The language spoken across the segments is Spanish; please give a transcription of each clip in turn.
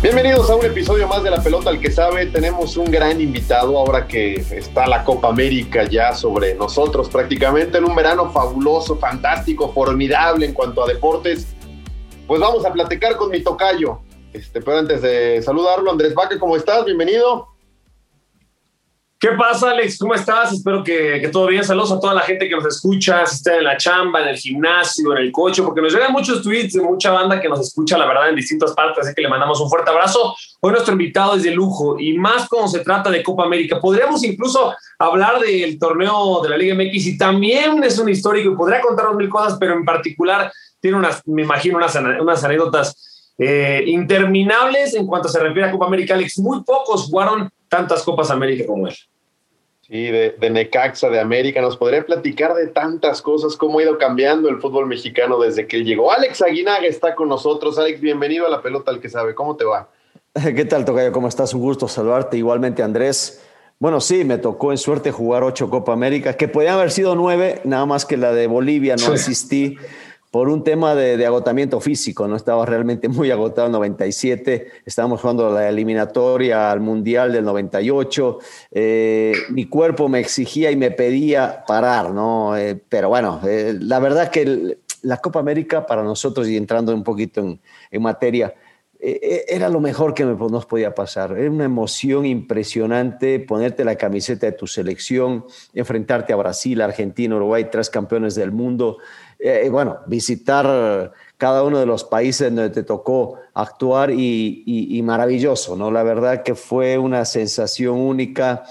Bienvenidos a un episodio más de La Pelota al que sabe. Tenemos un gran invitado ahora que está la Copa América ya sobre nosotros prácticamente en un verano fabuloso, fantástico, formidable en cuanto a deportes. Pues vamos a platicar con mi tocayo. Este, pero antes de saludarlo, Andrés Vaque, ¿cómo estás? Bienvenido. ¿Qué pasa, Alex? ¿Cómo estás? Espero que, todo bien. Saludos a toda la gente que nos escucha, si está en la chamba, en el gimnasio, en el coche, porque nos llegan muchos tweets de mucha banda que nos escucha, la verdad, en distintas partes, así que le mandamos un fuerte abrazo. Hoy nuestro invitado es de lujo y más cuando se trata de Copa América. Podríamos incluso hablar del torneo de la Liga MX y también es un histórico y podría contarnos mil cosas, pero en particular tiene unas, me imagino, unas, unas anécdotas eh, interminables en cuanto se refiere a Copa América. Alex, muy pocos jugaron tantas Copas América como él. Sí, de, de, Necaxa, de América. Nos podría platicar de tantas cosas, cómo ha ido cambiando el fútbol mexicano desde que llegó. Alex Aguinaga está con nosotros. Alex, bienvenido a la pelota al que sabe. ¿Cómo te va? ¿Qué tal, Tocayo? ¿Cómo estás? Un gusto saludarte. Igualmente, Andrés. Bueno, sí, me tocó en suerte jugar ocho Copa América, que podían haber sido nueve, nada más que la de Bolivia no asistí por un tema de, agotamiento físico, no estaba realmente muy agotado en 97, estábamos jugando la eliminatoria al Mundial del 98, eh, mi cuerpo me exigía y me pedía parar, ¿no? Eh, pero bueno, eh, la verdad que la Copa América para nosotros, y entrando un poquito en, en materia, era lo mejor que nos podía pasar. Era una emoción impresionante ponerte la camiseta de tu selección, enfrentarte a Brasil, Argentina, Uruguay, tres campeones del mundo. Eh, bueno, visitar cada uno de los países donde te tocó actuar y, maravilloso, ¿no? La verdad que fue una sensación única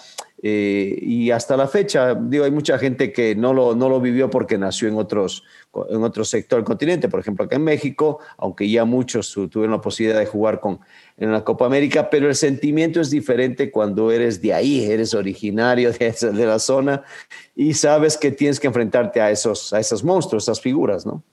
eh, y hasta la fecha, digo, hay mucha gente que no lo, no lo vivió porque nació en otros, en otro sector del continente, por ejemplo, acá en México, aunque ya muchos tuvieron la posibilidad de jugar con, en la Copa América, pero el sentimiento es diferente cuando eres de ahí, eres originario de, de la zona y sabes que tienes que enfrentarte a esos, a esos monstruos, esas figuras, ¿no?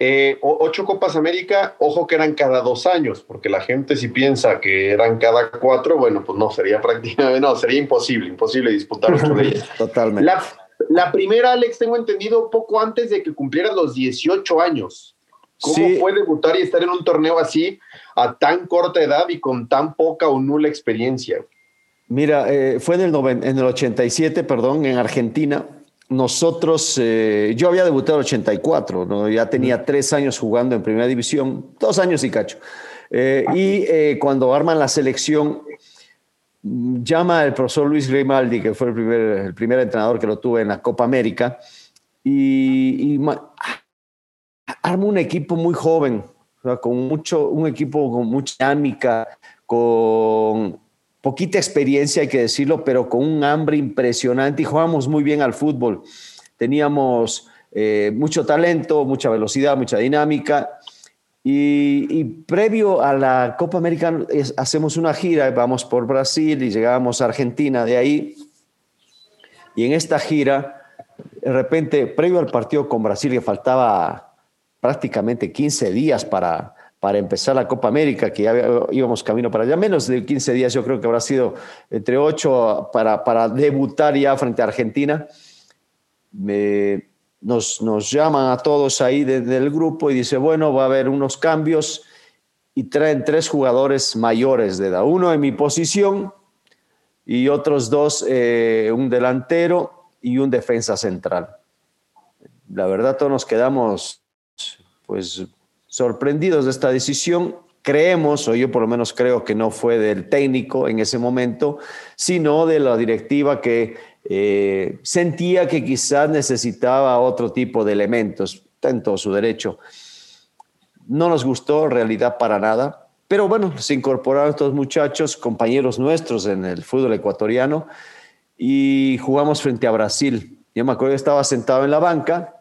Eh, ocho Copas América, ojo que eran cada dos años, porque la gente si piensa que eran cada cuatro, bueno, pues no, sería prácticamente, no, sería imposible, imposible disputar ocho de ellas. Totalmente. La, la, primera, Alex, tengo entendido poco antes de que cumplieras los 18 años. ¿Cómo fue debutar y estar en un torneo así a tan corta edad y con tan poca o nula experiencia? Mira, eh, fue en el, en el 87, perdón, en Argentina. Nosotros, eh, yo había debutado en el 84, ¿no? ya tenía tres años jugando en primera división, dos años y cacho. Eh, y cuando arman la selección, llama el profesor Luis Grimaldi, que fue el primer, el primer entrenador que lo tuve en la Copa América, y, y arma un equipo muy joven, con mucho, un equipo con mucha dinámica, con poquita experiencia, hay que decirlo, pero con un hambre impresionante y jugamos muy bien al fútbol. Teníamos eh, mucho talento, mucha velocidad, mucha dinámica. Y, previo a la Copa América hacemos una gira, vamos por Brasil y llegamos a Argentina de ahí. Y en esta gira, de repente, previo al partido con Brasil, que faltaba prácticamente 15 días para, para empezar la Copa América, que ya íbamos camino para allá, menos de 15 días, yo creo que habrá sido entre 8 para, para debutar ya frente a Argentina. Nos, nos llaman a todos ahí del grupo y dice, bueno, va a haber unos cambios y traen tres jugadores mayores de edad, uno en mi posición y otros dos, eh, un delantero y un defensa central. La verdad, todos nos quedamos pues sorprendidos de esta decisión. Creemos, o yo por lo menos creo que no fue del técnico en ese momento, sino de la directiva que eh, sentía que quizás necesitaba otro tipo de elementos, en todo su derecho. No nos gustó en realidad para nada, pero bueno, se incorporaron estos muchachos, compañeros nuestros en el fútbol ecuatoriano, y jugamos frente a Brasil yo me acuerdo que estaba sentado en la banca,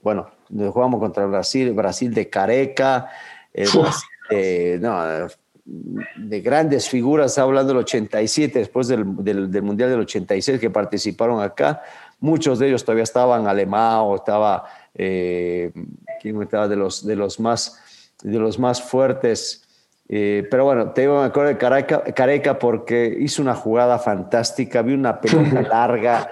bueno, jugamos contra Brasil, Brasil de Careca, de, no, de grandes figuras, hablando del 87, después del, del, Mundial del 86 que participaron acá, muchos de ellos todavía estaban Alemão, estaba, eh, ¿quién estaba de los, de los más, de los más fuertes? Eh, pero bueno, te digo, me acuerdo de Careca, Careca porque hizo una jugada fantástica, vi una pelota larga,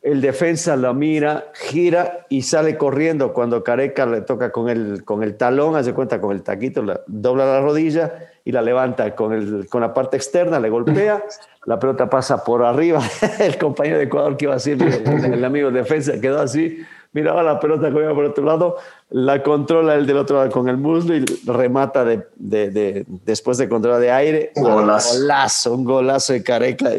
el defensa lo mira, gira y sale corriendo. Cuando Careca le toca con el, con el talón, hace cuenta con el taquito, dobla la rodilla y la levanta con, el, con la parte externa, le golpea, la pelota pasa por arriba, el compañero de Ecuador que iba así, el, el amigo de defensa quedó así, miraba la pelota que iba por otro lado, la controla el del otro lado con el muslo y remata de, de, después de controlar de aire. Golazo. golazo, un golazo de Careca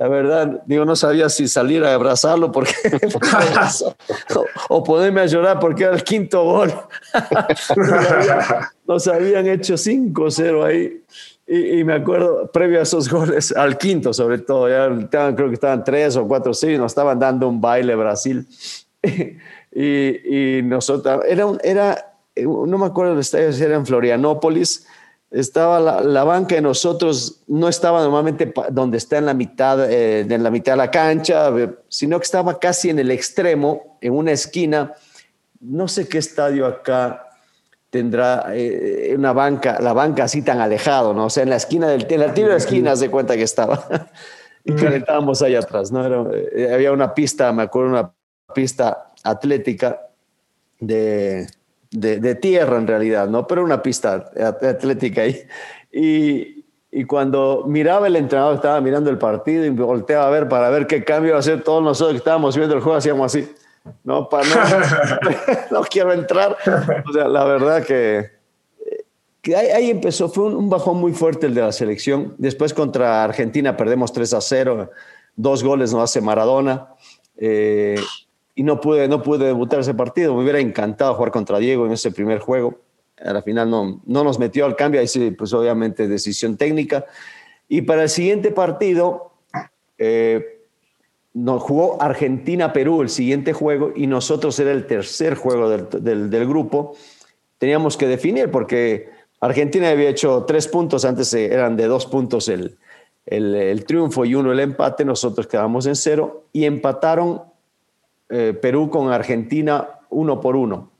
la verdad, digo, no sabía si salir a abrazarlo porque o, ponerme a llorar porque era el quinto gol. nos, habían, hecho 5-0 ahí. Y, me acuerdo, previo a esos goles, al quinto sobre todo, ya creo que estaban 3 o 4 6, nos estaban dando un baile Brasil. y, y nosotros, era, era, no me acuerdo del estadio, era en Florianópolis, estaba la, banca de nosotros no estaba normalmente donde está en la mitad eh, en la mitad de la cancha sino que estaba casi en el extremo en una esquina. No sé qué estadio acá tendrá eh, una banca la banca así tan alejado no o sea en la esquina del en la tiro de esquina se cuenta que estaba. Y calentábamos ahí atrás no eh, había una pista me acuerdo una pista atlética de de, tierra en realidad, ¿no? Pero una pista atlética ahí. Y, cuando miraba el entrenador, estaba mirando el partido y volteaba a ver para ver qué cambio iba a hacer todos nosotros que estábamos viendo el juego, hacíamos así. No, para no, quiero entrar. O sea, la verdad que, que ahí, empezó, fue un, bajón muy fuerte el de la selección. Después contra Argentina perdemos 3 a 0, dos goles nos hace Maradona. Eh, y no pude, no pude debutar ese partido. Me hubiera encantado jugar contra Diego en ese primer juego. A la final no, no nos metió al cambio, ahí sí, pues obviamente decisión técnica. Y para el siguiente partido, eh, nos jugó Argentina-Perú el siguiente juego y nosotros era el tercer juego del, del, grupo. Teníamos que definir porque Argentina había hecho tres puntos, antes eran de dos puntos el, el, el triunfo y uno el empate, nosotros quedamos en cero y empataron eh, Perú con Argentina uno por uno.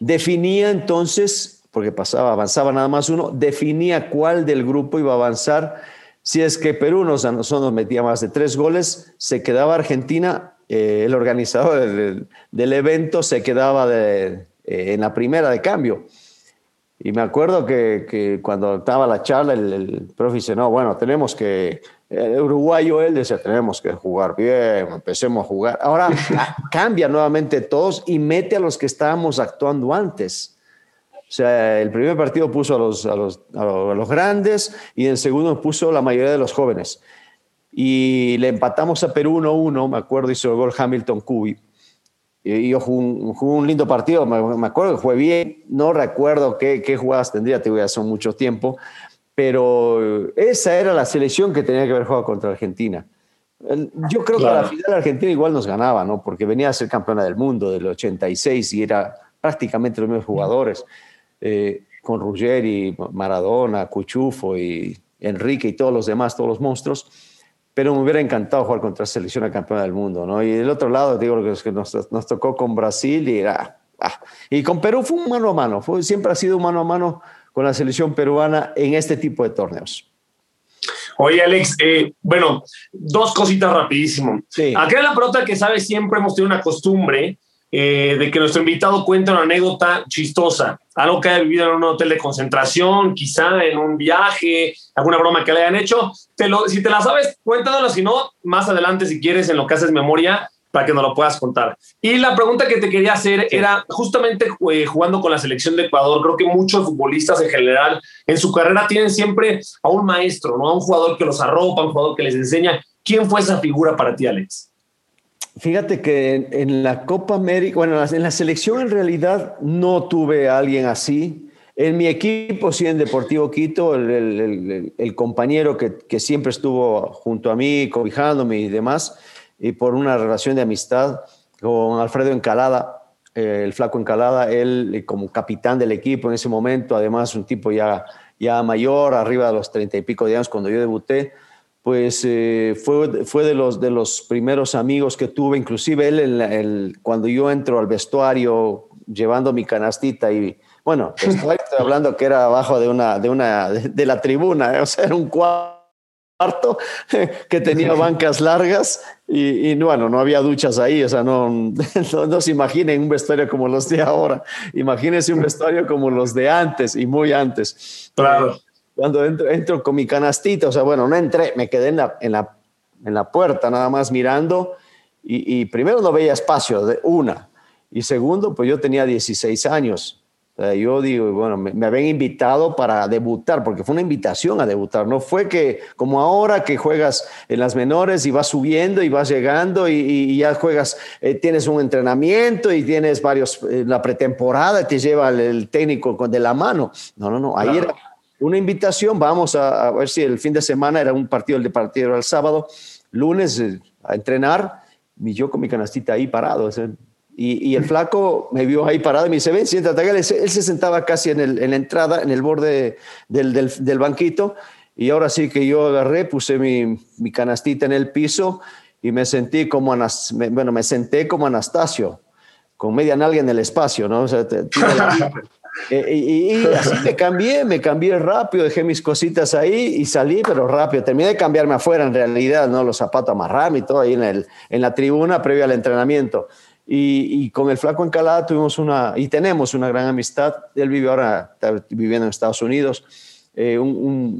Definía entonces, porque pasaba, avanzaba nada más uno, definía cuál del grupo iba a avanzar. Si es que Perú nos, nos metía más de tres goles, se quedaba Argentina, eh, el organizador del, evento se quedaba eh, en la primera de cambio. Y me acuerdo que, cuando estaba la charla, el, el profe no, bueno, tenemos que el uruguayo él decía, tenemos que jugar bien, empecemos a jugar. Ahora cambia nuevamente todos y mete a los que estábamos actuando antes. O sea, el primer partido puso a los, a los, a los grandes y en el segundo puso la mayoría de los jóvenes. Y le empatamos a Perú 1-1, me acuerdo, hizo el gol Hamilton Cubi. Y yo jugué un, lindo partido, me, acuerdo que fue bien, no recuerdo qué, qué jugadas tendría, te voy a hacer mucho tiempo, pero esa era la selección que tenía que haber jugado contra Argentina. Yo creo que a la final Argentina igual nos ganaba, ¿no? Porque venía a ser campeona del mundo del 86 y era prácticamente los mismos jugadores, eh, con Ruggeri, Maradona, Cuchufo y Enrique y todos los demás, todos los monstruos. Pero me hubiera encantado jugar contra la selección campeona del mundo, ¿no? Y del otro lado, digo, lo que nos, nos tocó con Brasil y era... Ah, y con Perú fue un mano a mano, fue, siempre ha sido un mano a mano con la selección peruana en este tipo de torneos. Oye, Alex, eh, bueno, dos cositas rapidísimo. Sí. Acá en la pelota que sabes, siempre hemos tenido una costumbre eh, de que nuestro invitado cuente una anécdota chistosa, algo que haya vivido en un hotel de concentración, quizá en un viaje, alguna broma que le hayan hecho. Te lo, si te la sabes, cuéntanosla, si no, más adelante, si quieres, en lo que haces memoria, para que nos lo puedas contar. Y la pregunta que te quería hacer era justamente eh, jugando con la selección de Ecuador, creo que muchos futbolistas en general en su carrera tienen siempre a un maestro, ¿no? A un jugador que los arropa, un jugador que les enseña. ¿Quién fue esa figura para ti, Alex? Fíjate que en, la Copa América, bueno, en la selección en realidad no tuve a alguien así. En mi equipo, sí, en Deportivo Quito, el, el compañero que, que, siempre estuvo junto a mí, cobijándome y demás, y por una relación de amistad con Alfredo Encalada, eh, el flaco Encalada, él eh, como capitán del equipo en ese momento, además un tipo ya, ya mayor, arriba de los treinta y pico de años cuando yo debuté, pues eh, fue, fue de, los, de los primeros amigos que tuve, inclusive él el, cuando yo entro al vestuario llevando mi canastita y bueno, estoy hablando que era abajo de una de una de, la tribuna, o sea, era un cuarto que tenía bancas largas y, bueno, no había duchas ahí, o sea, no, no, se imaginen un vestuario como los de ahora, imagínense un vestuario como los de antes y muy antes. Claro cuando entro, entro, con mi canastita, o sea, bueno, no entré, me quedé en la, en la, en la puerta nada más mirando y, primero no veía espacio, de una, y segundo, pues yo tenía 16 años. Yo digo, bueno, me, habían invitado para debutar, porque fue una invitación a debutar, no fue que como ahora que juegas en las menores y vas subiendo y vas llegando y, ya juegas, eh, tienes un entrenamiento y tienes varios, eh, la pretemporada te lleva el, técnico de la mano. No, no, no, ahí era una invitación, vamos a, ver si el fin de semana era un partido, el de partido era el sábado, lunes eh, a entrenar, y yo con mi canastita ahí parado. Y, el flaco me vio ahí parado y me dice, ven, siéntate Él, se sentaba casi en, el, en, la entrada, en el borde del, del, banquito, y ahora sí que yo agarré, puse mi, mi canastita en el piso y me sentí como, bueno, me senté como Anastasio, con media nalga en el espacio, ¿no? O sea, eh, y, así me cambié, me cambié rápido, dejé mis cositas ahí y salí, pero rápido. Terminé de cambiarme afuera, en realidad, ¿no? Los zapatos amarrarme y todo ahí en, el, en la tribuna previo al entrenamiento. Y, con el flaco Encalada tuvimos una, y tenemos una gran amistad. Él vive ahora, está viviendo en Estados Unidos, eh, un,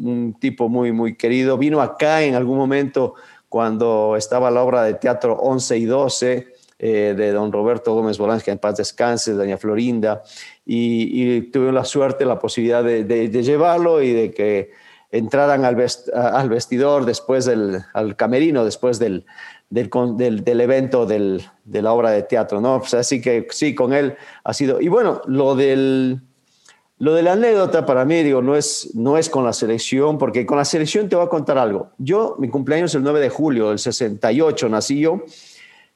un, tipo muy, muy querido. Vino acá en algún momento cuando estaba la obra de teatro 11 y 12 eh, de don Roberto Gómez Bolaños, que en paz descanse, doña Florinda y, tuve la suerte, la posibilidad de, llevarlo y de que entraran al, al vestidor después del al camerino, después del, del, del, evento de la obra de teatro, ¿no? Pues así que sí, con él ha sido. Y bueno, lo del... Lo de la anécdota para mí, digo, no es, no es con la selección, porque con la selección te voy a contar algo. Yo, mi cumpleaños es el 9 de julio del 68, nací yo,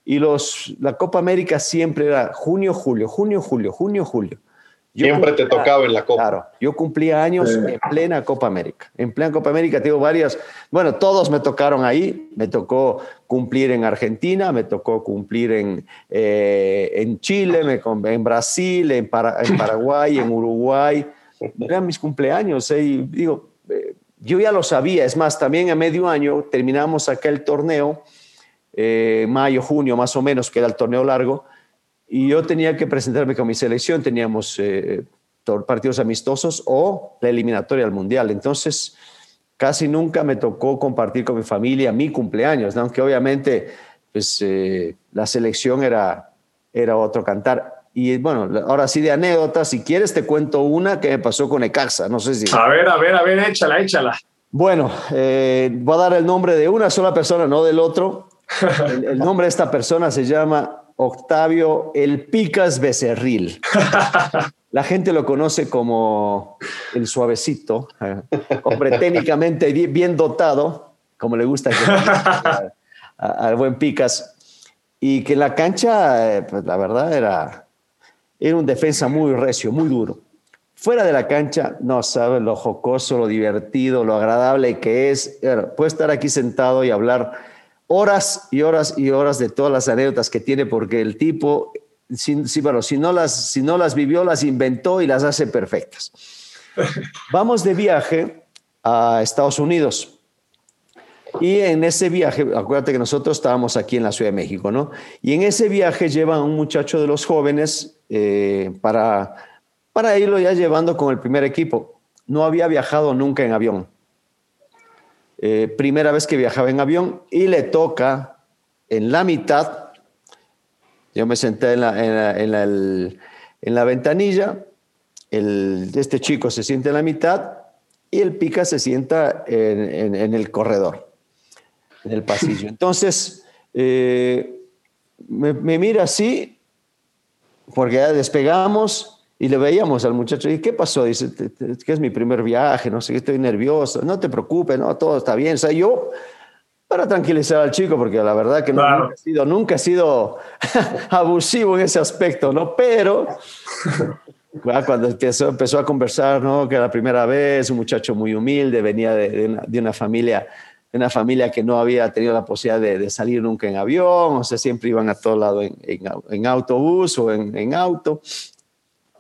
y los, la Copa América siempre era junio, julio, junio, julio, junio, julio. Siempre te tocaba en la Copa. Claro, yo cumplía años en plena Copa América. En plena Copa América tengo varias, bueno, todos me tocaron ahí. Me tocó cumplir en Argentina, me tocó cumplir en, eh, en Chile, me, en Brasil, en, en Paraguay, en Uruguay. Eran mis cumpleaños. Eh, y digo, eh, yo ya lo sabía. Es más, también a medio año terminamos acá el torneo, mayo, junio más o menos, que era el torneo largo y yo tenía que presentarme con mi selección, teníamos eh, partidos amistosos o la eliminatoria al Mundial. Entonces, casi nunca me tocó compartir con mi familia mi cumpleaños, aunque obviamente pues, eh, la selección era, era otro cantar. Y bueno, ahora sí de anécdotas, si quieres te cuento una que me pasó con Ecaxa, no sé si... A ver, a ver, a ver, échala, échala. Bueno, eh, voy a dar el nombre de una sola persona, no del otro. el nombre de esta persona se llama Octavio El Picas Becerril. La gente lo conoce como el suavecito, eh, hombre técnicamente bien dotado, como le gusta al buen Picas, y que en la cancha, eh, pues la verdad era, era un defensa muy recio, muy duro. Fuera de la cancha, no sabe lo jocoso, lo divertido, lo agradable que es. Puede estar aquí sentado y hablar horas y horas y horas de todas las anécdotas que tiene, porque el tipo, si, bueno, si, no las, si no las vivió, las inventó y las hace perfectas. Vamos de viaje a Estados Unidos. Y en ese viaje, acuérdate que nosotros estábamos aquí en la Ciudad de México, ¿no? Y en ese viaje lleva a un muchacho de los jóvenes eh, para, para irlo ya llevando con el primer equipo. No había viajado nunca en avión. Eh, primera vez que viajaba en avión y le toca en la mitad, yo me senté en la, en la, ventanilla, el, este chico se siente en la mitad y el pica se sienta en, el corredor, en el pasillo. Entonces, eh, me, me mira así, porque ya despegamos y le veíamos al muchacho, ¿y qué pasó? Dice, que es mi primer viaje, no sé, estoy nervioso, no te preocupes, no, todo está bien. O sea, yo para tranquilizar al chico, porque la verdad que nunca he sido, nunca he sido abusivo en ese aspecto, ¿no? Pero cuando empezó, empezó a conversar, ¿no? Que la primera vez, un muchacho muy humilde, venía de, una, familia de una familia que no había tenido la posibilidad de, salir nunca en avión, o sea, siempre iban a todo lado en, en, autobús o en, auto.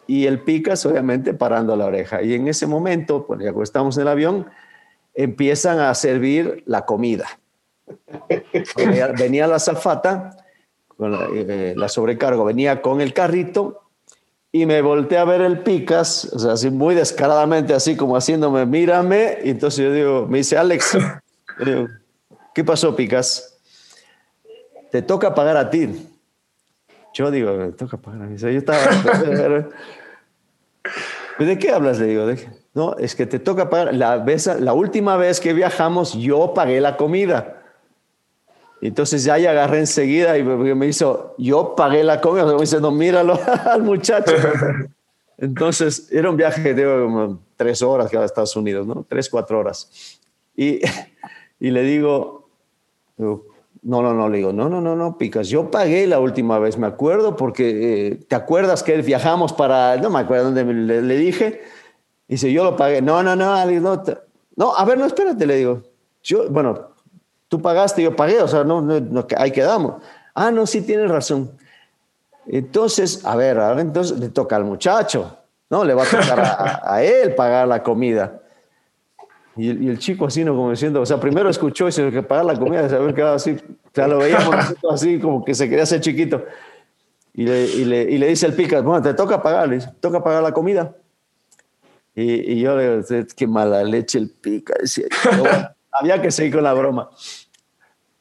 Y el Picas, obviamente, parando la oreja. Y en ese momento, pues ya estamos en el avión, empiezan a servir la comida. Venía la zafata, con la, eh, la sobrecargo, venía con el carrito y me volteé a ver el Picas, así muy descaradamente, así como haciéndome, mírame. Y entonces yo digo, me dice, Alex, ¿qué pasó, Picas? Te toca pagar a ti. Yo digo, me toca pagar a mí. yo estaba. ¿De qué hablas? Le digo, no, es que te toca pagar. La, vez, la última vez que viajamos, yo pagué la comida. Entonces ya ya agarré enseguida y me hizo, yo pagué la comida, me dice, no, míralo al muchacho. Entonces era un viaje de como tres horas que a Estados Unidos, ¿no? Tres, cuatro horas. Y, y le digo, no, no, no, le digo, no, no, no, no, Picas, yo pagué la última vez, me acuerdo, porque eh, te acuerdas que viajamos para, no me acuerdo dónde le, le dije, dice, yo lo pagué, no, no, no, no, no, a ver, no, espérate, le digo, yo, bueno, tú pagaste, yo pagué, o sea, no, no, ahí quedamos. Ah, no, sí tienes razón. Entonces, a ver, entonces le toca al muchacho, ¿no? Le va a tocar a, él pagar la comida. Y el, chico así, ¿no? Como diciendo, o sea, primero escuchó y se que pagar la comida, se había quedado así, o sea, lo veíamos así, como que se quería hacer chiquito. Y le, y le, y le dice el pica, bueno, te toca pagar, le dice, toca pagar la comida. Y, y yo le digo, qué mala leche el pica, decía, había que seguir con la broma.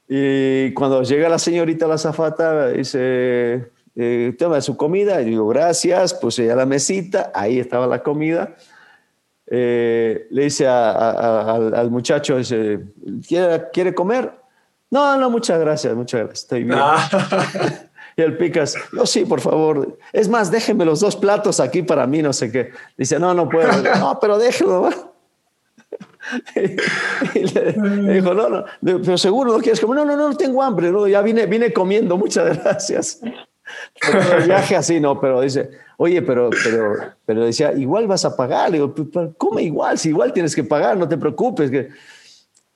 Y cuando llega la señorita la zafata, dice, eh, toma su comida. Y digo, gracias. Puse ya la mesita, ahí estaba la comida. Eh, le dice al, muchacho, dice, ¿quiere, ¿quiere comer? No, no, muchas gracias, muchas gracias, estoy bien. Ah. y el Picas, yo sí, por favor. Es más, déjeme los dos platos aquí para mí, no sé qué. Dice, no, no puedo. no, pero déjelo. y le, dijo, no, no, pero seguro no quieres comer. No, no, no, tengo hambre, no, ya vine, vine comiendo, muchas gracias. El viaje así, no, pero dice, oye, pero, pero, pero decía, igual vas a pagar. Le digo, come igual, si igual tienes que pagar, no te preocupes. Que...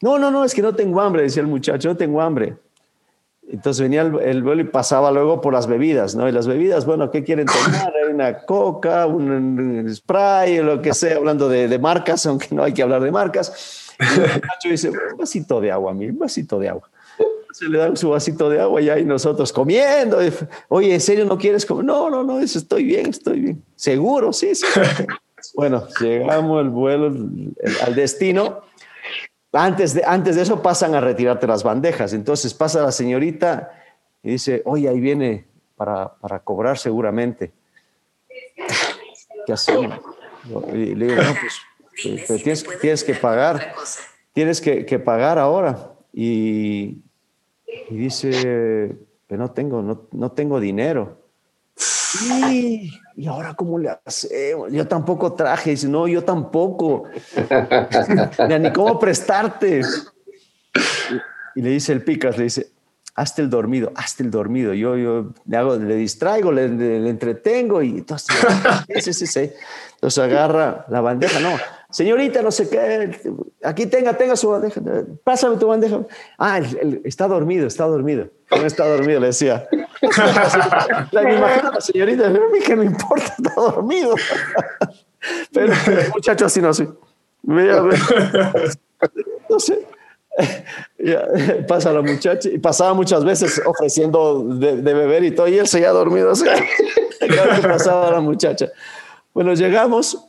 No, no, no, es que no tengo hambre, decía el muchacho, no tengo hambre. Entonces venía el, vuelo y pasaba luego por las bebidas, ¿no? Y las bebidas, bueno, ¿qué quieren tomar? Una coca, un, spray, lo que sea, hablando de, marcas, aunque no hay que hablar de marcas. Y el muchacho dice, un vasito de agua, mi, un vasito de agua. Se le dan su vasito de agua y ahí nosotros comiendo. Oye, ¿en serio no quieres comer? No, no, no, estoy bien, estoy bien. ¿Seguro? Sí, sí. Bueno, llegamos el vuelo al destino antes de, antes de eso pasan a retirarte las bandejas. Entonces pasa la señorita y dice, oye, ahí viene para, para cobrar seguramente. ¿Qué hacemos? Y le digo, no, pues, pues tienes, tienes, que pagar, tienes que, que pagar ahora. Y, y dice, que no tengo, no, no tengo dinero. Y, ¿y ahora cómo le hacemos? Yo tampoco traje. Dice, no, yo tampoco. Ni cómo prestarte. Y, le dice el Picas, le dice, hazte el dormido, hazte el dormido. Yo, yo le, hago, le distraigo, le, entretengo y entonces, sí, sí, sí. Entonces agarra la bandeja, no, señorita, no sé qué, aquí tenga, tenga su bandeja, pásame tu bandeja. Ah, está dormido, está dormido. No está dormido, le decía. la la señorita, a mí que me importa, está dormido. Pero el muchacho así no, así. No sé. Pasa la muchacha y pasaba muchas veces ofreciendo de, beber y todo, y él seguía dormido. Así. pasaba la muchacha. Bueno, llegamos.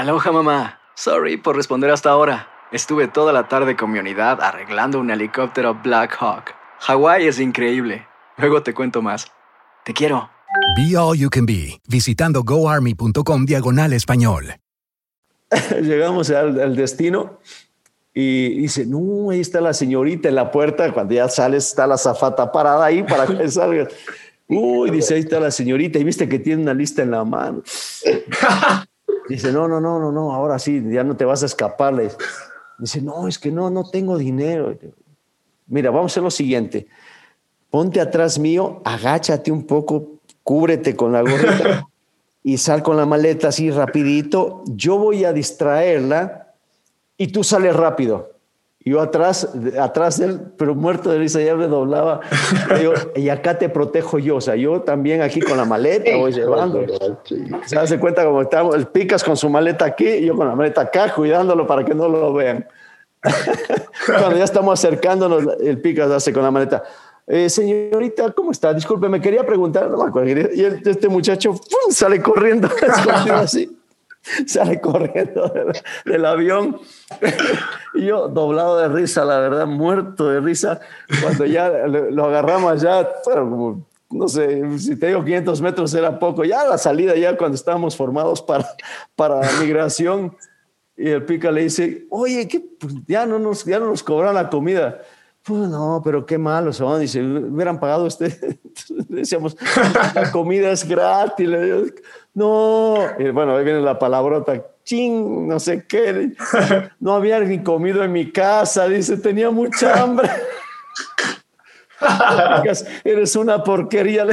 Aloha mamá. Sorry por responder hasta ahora. Estuve toda la tarde con mi unidad arreglando un helicóptero Black Hawk. Hawái es increíble. Luego te cuento más. Te quiero. Be All You Can Be, visitando goarmy.com diagonal español. Llegamos al, destino y dice, no, ahí está la señorita en la puerta. Cuando ya sales, está la zafata parada ahí para que salgas. Uy, dice, ahí está la señorita y viste que tiene una lista en la mano. Dice, no, no, no, no, no, ahora sí, ya no te vas a escapar. Dice, no, es que no, no tengo dinero. Mira, vamos a hacer lo siguiente. Ponte atrás mío, agáchate un poco, cúbrete con la gorrita y sal con la maleta así rapidito. Yo voy a distraerla y tú sales rápido. Yo atrás, atrás de él, pero muerto de risa, ya me doblaba. y acá te protejo yo. O sea, yo también aquí con la maleta voy llevando. Se hace cuenta como estamos, el Picas con su maleta aquí yo con la maleta acá, cuidándolo para que no lo vean. Cuando ya estamos acercándonos, el Picas hace con la maleta. Eh, señorita, ¿cómo está? Disculpe, me quería preguntar. y este muchacho sale corriendo, así. sale corriendo del, avión y yo doblado de risa, la verdad, muerto de risa, cuando ya lo agarramos ya, como, no sé, si te digo 500 metros era poco, ya la salida, ya cuando estábamos formados para, para migración, y el pica le dice, oye, ¿qué? Pues ya, no nos, ya no nos cobran la comida. Pues no, pero qué malos son. Dice, hubieran pagado usted. Decíamos, la comida es gratis. Le digo, no, bueno, ahí viene la palabrota, ching, no sé qué. No había ni comido en mi casa, dice, tenía mucha hambre. Eres una porquería.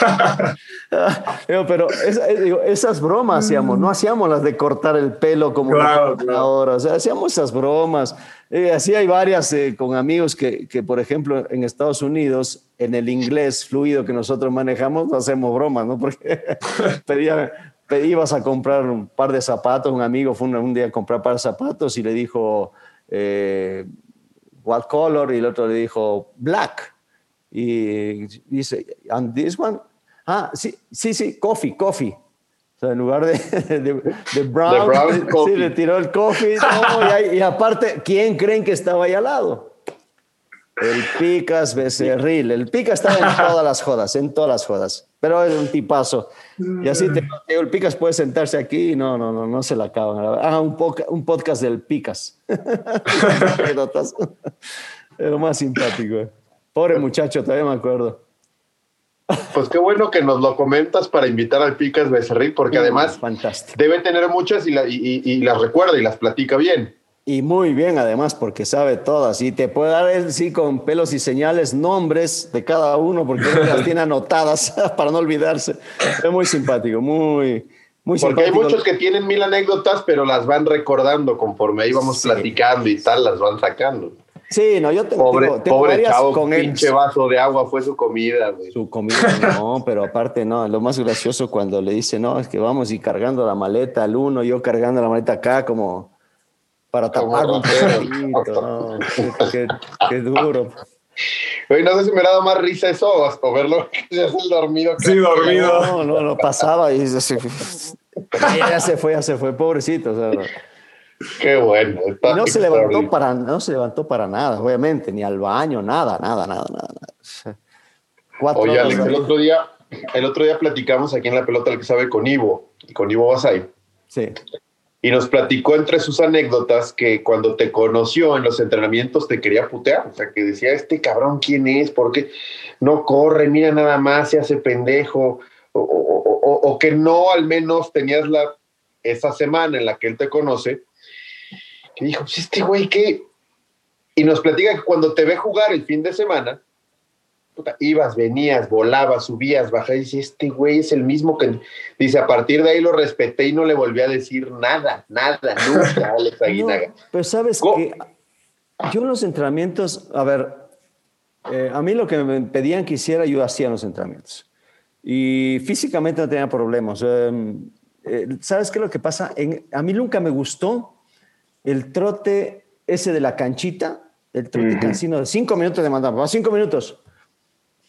Pero eh, esas bromas hacíamos, no hacíamos las de cortar el pelo como ahora, o sea, hacíamos esas bromas. Eh, así hay varias eh, con amigos que, que, por ejemplo, en Estados Unidos, en el inglés fluido que nosotros manejamos, hacemos bromas, ¿no? Porque pedía, ibas a comprar un par de zapatos, un amigo fue un, día a comprar par de zapatos y le dijo, what color? Y el otro le dijo, black. Y dice, and this one? Ah, sí, sí, sí, coffee, coffee. O sea, en lugar de, de, brown, sí, le tiró el coffee. y, aparte, ¿quién creen que estaba ahí al lado? El Picas Becerril. El Picas estaba en todas las jodas, en todas las jodas. Pero es un tipazo. Y así te el Picas puede sentarse aquí y no, no, no, no se la acaban. Haga un, un podcast del Picas. es lo más simpático. Pobre muchacho, todavía me acuerdo. Pues qué bueno que nos lo comentas para invitar al Picas Becerril, porque además debe tener muchas y, las recuerda y las platica bien. Y muy bien, además, porque sabe todas. Y te puede dar, sí, con pelos y señales, nombres de cada uno, porque las tiene anotadas para no olvidarse. Es muy simpático, muy, muy Porque hay muchos que tienen mil anécdotas, pero las van recordando conforme ahí vamos platicando y tal, las van sacando. Sí, no, yo tengo, pobre, pobre chavo, con pinche vaso de agua fue su comida, güey. Su comida, no, pero aparte, no, lo más gracioso cuando le dice, no, es que vamos y cargando la maleta al uno, yo cargando la maleta acá, como para tapar un no, qué, qué, duro. Oye, no sé si me ha dado más risa eso o verlo que se hace el dormido. Sí, dormido. No, no, no, pasaba y ya se fue, ya se fue, pobrecito, o sea, Qué bueno. no se, levantó para, no se levantó para nada, obviamente, ni al baño, nada, nada, nada, nada. Oye, Alex, el otro, día, el otro día platicamos aquí en la pelota el que sabe con Ivo, y con Ivo Basay. Sí. Y nos platicó entre sus anécdotas que cuando te conoció en los entrenamientos te quería putear. O sea, que decía, este cabrón, ¿quién es? ¿Por qué no corre? Mira nada más, se hace pendejo. O, o que no al menos tenías la, esa semana en la que él te conoce, que dijo, pues este güey, ¿qué? Y nos platica que cuando te ve jugar el fin de semana, ibas, venías, volabas, subías, bajabas, y dice, este güey es el mismo que... Dice, a partir de ahí lo respeté y no le volví a decir nada, nada, nunca, Alex Aguinaga. pero sabes que yo en los entrenamientos, a ver, eh, a mí lo que me pedían que hiciera, yo hacía en los entrenamientos. Y físicamente no tenía problemas. Eh, eh, ¿Sabes qué es lo que pasa? a mí nunca me gustó el trote ese de la canchita, el trote cansino de cinco minutos de mandar, cinco minutos.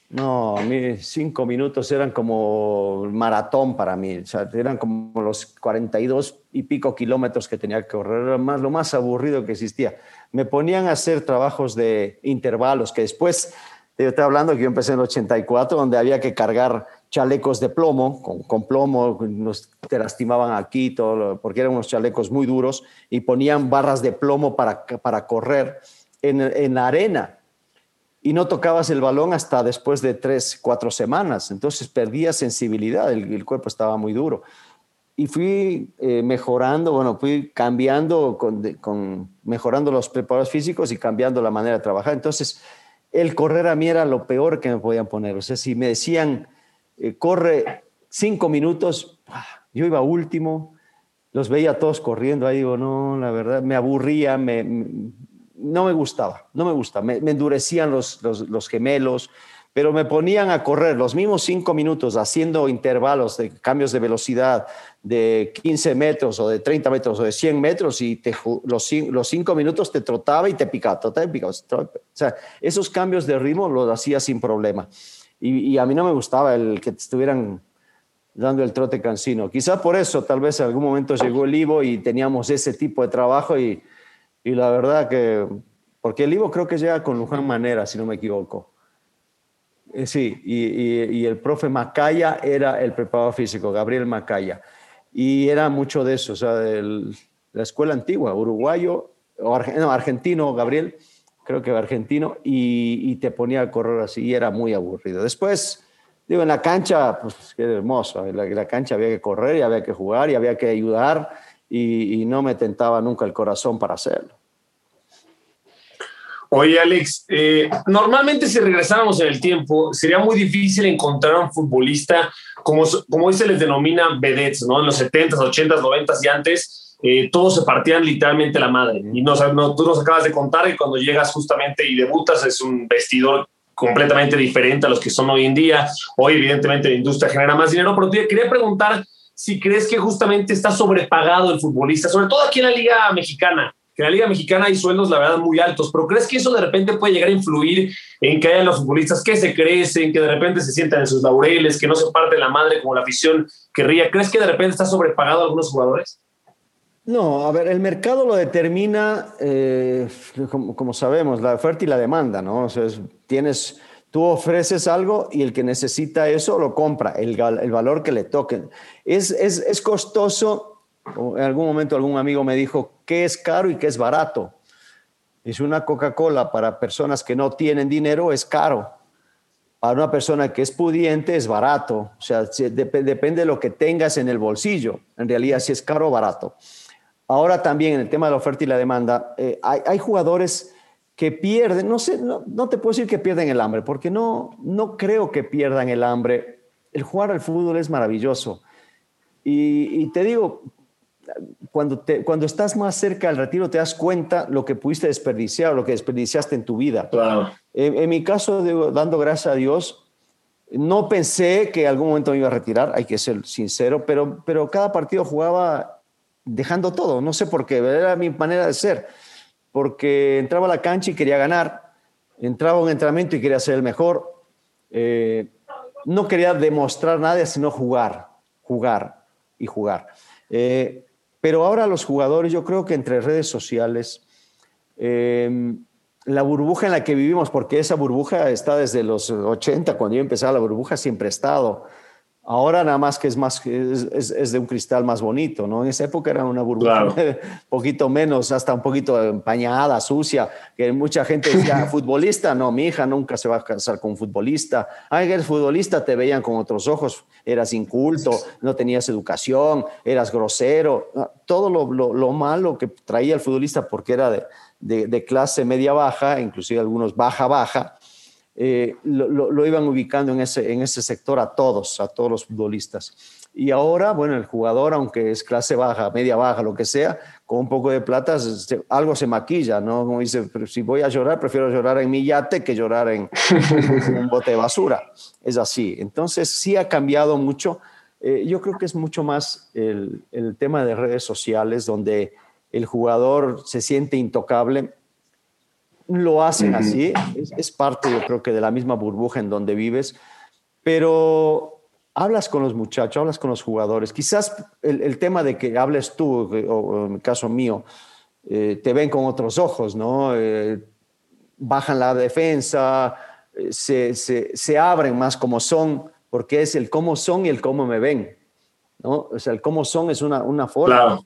No, a mí cinco minutos eran como maratón para mí, o sea, eran como los 42 y pico kilómetros que tenía que correr, era más, lo más aburrido que existía. Me ponían a hacer trabajos de intervalos, que después, yo estoy hablando que yo empecé en el 84, donde había que cargar chalecos de plomo, con, plomo, nos, te lastimaban aquí, todo, porque eran unos chalecos muy duros, y ponían barras de plomo para, para correr en, en la arena y no tocabas el balón hasta después de tres, cuatro semanas. Entonces perdía sensibilidad, el, cuerpo estaba muy duro. Y fui eh, mejorando, bueno, fui cambiando, con, mejorando los preparados físicos y cambiando la manera de trabajar. Entonces, el correr a mí era lo peor que me podían poner. O sea, si me decían, eh, corre cinco minutos, yo iba último, los veía todos corriendo, ahí digo, no, la verdad, me aburría, me, no me gustaba, no me gusta. Me, endurecían los, los, gemelos, pero me ponían a correr los mismos cinco minutos haciendo intervalos de cambios de velocidad de 15 metros o de 30 metros o de 100 metros y te, los, los cinco minutos te trotaba y te picaba, trotaba y O sea, esos cambios de ritmo los hacía sin problema. Y, a mí no me gustaba el que estuvieran dando el trote cansino. Quizá por eso, tal vez en algún momento llegó el Ivo y teníamos ese tipo de trabajo y y la verdad que, porque el Ivo creo que llega con Luján Manera, si no me equivoco. Eh, sí, y, el profe Macaya era el preparador físico, Gabriel Macaya. Y era mucho de eso, o sea, de la escuela antigua, uruguayo, o no, argentino, Gabriel, creo que argentino, y, te ponía a correr así, y era muy aburrido. Después, digo, en la cancha, pues qué hermoso, en la, cancha había que correr y había que jugar y había que ayudar, y no me tentaba nunca el corazón para hacerlo. Oye, Alex, eh, normalmente si regresáramos en el tiempo, sería muy difícil encontrar a un futbolista, como, como hoy se les denomina vedettes, ¿no? En los 70s, 80s, 90s y antes, eh, todos se partían literalmente la madre. Y no, no, tú nos acabas de contar que cuando llegas justamente y debutas es un vestidor completamente diferente a los que son hoy en día. Hoy, evidentemente, la industria genera más dinero, pero te quería preguntar si crees que justamente está sobrepagado el futbolista, sobre todo aquí en la Liga Mexicana que en la Liga Mexicana hay sueldos, la verdad, muy altos, pero ¿crees que eso de repente puede llegar a influir en que haya los futbolistas que se crecen, que de repente se sientan en sus laureles, que no se parte la madre como la afición querría? ¿Crees que de repente está sobrepagado algunos jugadores? No, a ver, el mercado lo determina, eh, como, sabemos, la oferta y la demanda, ¿no? O sea, tienes, tú ofreces algo y el que necesita eso lo compra, el, valor que le toquen. Es, es, es costoso en algún momento algún amigo me dijo, ¿qué es caro y qué es barato? Es una Coca-Cola para personas que no tienen dinero es caro. Para una persona que es pudiente es barato. O sea, depende de lo que tengas en el bolsillo. En realidad, si es caro o barato. Ahora también en el tema de la oferta y la demanda, eh, hay, jugadores que pierden, no sé, no, te puedo decir que pierden el hambre, porque no, no creo que pierdan el hambre. El jugar al fútbol es maravilloso. Y, y, te digo, cuando, te, cuando estás más cerca del retiro te das cuenta lo que pudiste desperdiciar, lo que desperdiciaste en tu vida. En, mi caso, dando gracias a Dios, no pensé que algún momento me iba a retirar, hay que ser sincero, pero, pero cada partido jugaba dejando todo, no sé por qué, era mi manera de ser, porque entraba a la cancha y quería ganar, entraba a un entrenamiento y quería ser el mejor, eh, no quería demostrar nada, sino jugar, jugar y jugar. Eh, pero ahora los jugadores, yo creo que entre redes sociales, em, la burbuja en la que vivimos, porque esa burbuja está desde los 80, cuando yo empezaba la burbuja, siempre ha estado. Ahora nada más que es, más, es, de un cristal más bonito, ¿no? En esa época era una burbuja un poquito menos, hasta un poquito empañada, sucia, que mucha gente decía, futbolista, no, mi hija nunca se va a casar con un futbolista. Ay, eres futbolista, te veían con otros ojos, eras inculto, no tenías educación, eras grosero, todo lo, lo, malo que traía el futbolista porque era de, de, de clase media-baja, inclusive algunos baja-baja, eh, lo, iban ubicando en ese, en ese sector a todos, a todos los futbolistas. Y ahora, bueno, el jugador, aunque es clase baja, media baja, lo que sea, con un poco de plata, algo se maquilla, ¿no? Como dice, si voy a llorar, prefiero llorar en mi yate que llorar en, un bote de basura. Es así. Entonces, sí ha cambiado mucho. Eh, yo creo que es mucho más el, el tema de redes sociales, donde el jugador se siente intocable lo hacen así, es, parte yo creo que de la misma burbuja en donde vives, pero hablas con los muchachos, hablas con los jugadores, quizás el, tema de que hables tú, o, en el caso mío, eh, te ven con otros ojos, ¿no? Eh, bajan la defensa, eh, se, se, se abren más como son, porque es el cómo son y el cómo me ven. ¿No? O sea, el cómo son es una, una forma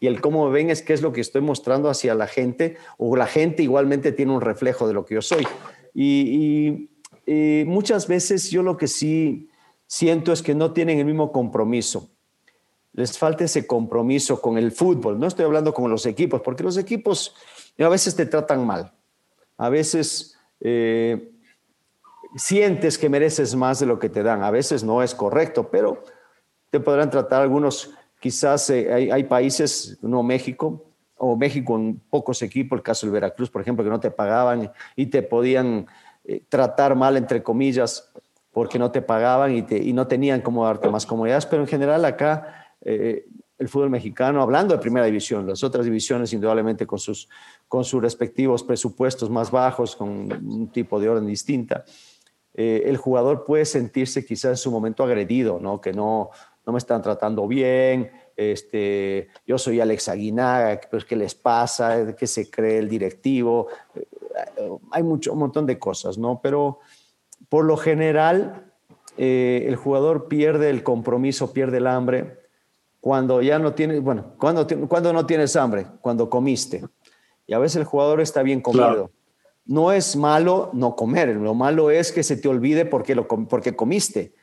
y el cómo ven es qué es lo que estoy mostrando hacia la gente o la gente igualmente tiene un reflejo de lo que yo soy. Y, muchas veces yo lo que sí siento es que no tienen el mismo compromiso. Les falta ese compromiso con el fútbol. No estoy hablando con los equipos, porque los equipos a veces te tratan mal. A veces eh, sientes que mereces más de lo que te dan. A veces no es correcto, pero te podrán tratar algunos, quizás eh, hay, países, no México, o México con pocos equipos, el caso del Veracruz, por ejemplo, que no te pagaban y te podían eh, tratar mal, entre comillas, porque no te pagaban y, te, y, no tenían cómo darte más comodidades, pero en general acá eh, el fútbol mexicano, hablando de primera división, las otras divisiones indudablemente con sus, con sus respectivos presupuestos más bajos, con un tipo de orden distinta, el jugador puede sentirse quizás en su momento agredido, ¿no? que no, no me están tratando bien, este, yo soy Alex Aguinaga, pues, ¿qué les pasa? ¿Qué se cree el directivo? Eh, hay mucho, un montón de cosas, ¿no? Pero por lo general, eh, el jugador pierde el compromiso, pierde el hambre cuando ya no tienes, bueno, cuando, cuando no tienes hambre, cuando comiste. Y a veces el jugador está bien comido. No es malo no comer, lo malo es que se te olvide porque, lo, porque comiste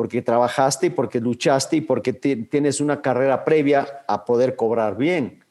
porque trabajaste y porque luchaste y porque tienes una carrera previa a poder cobrar bien.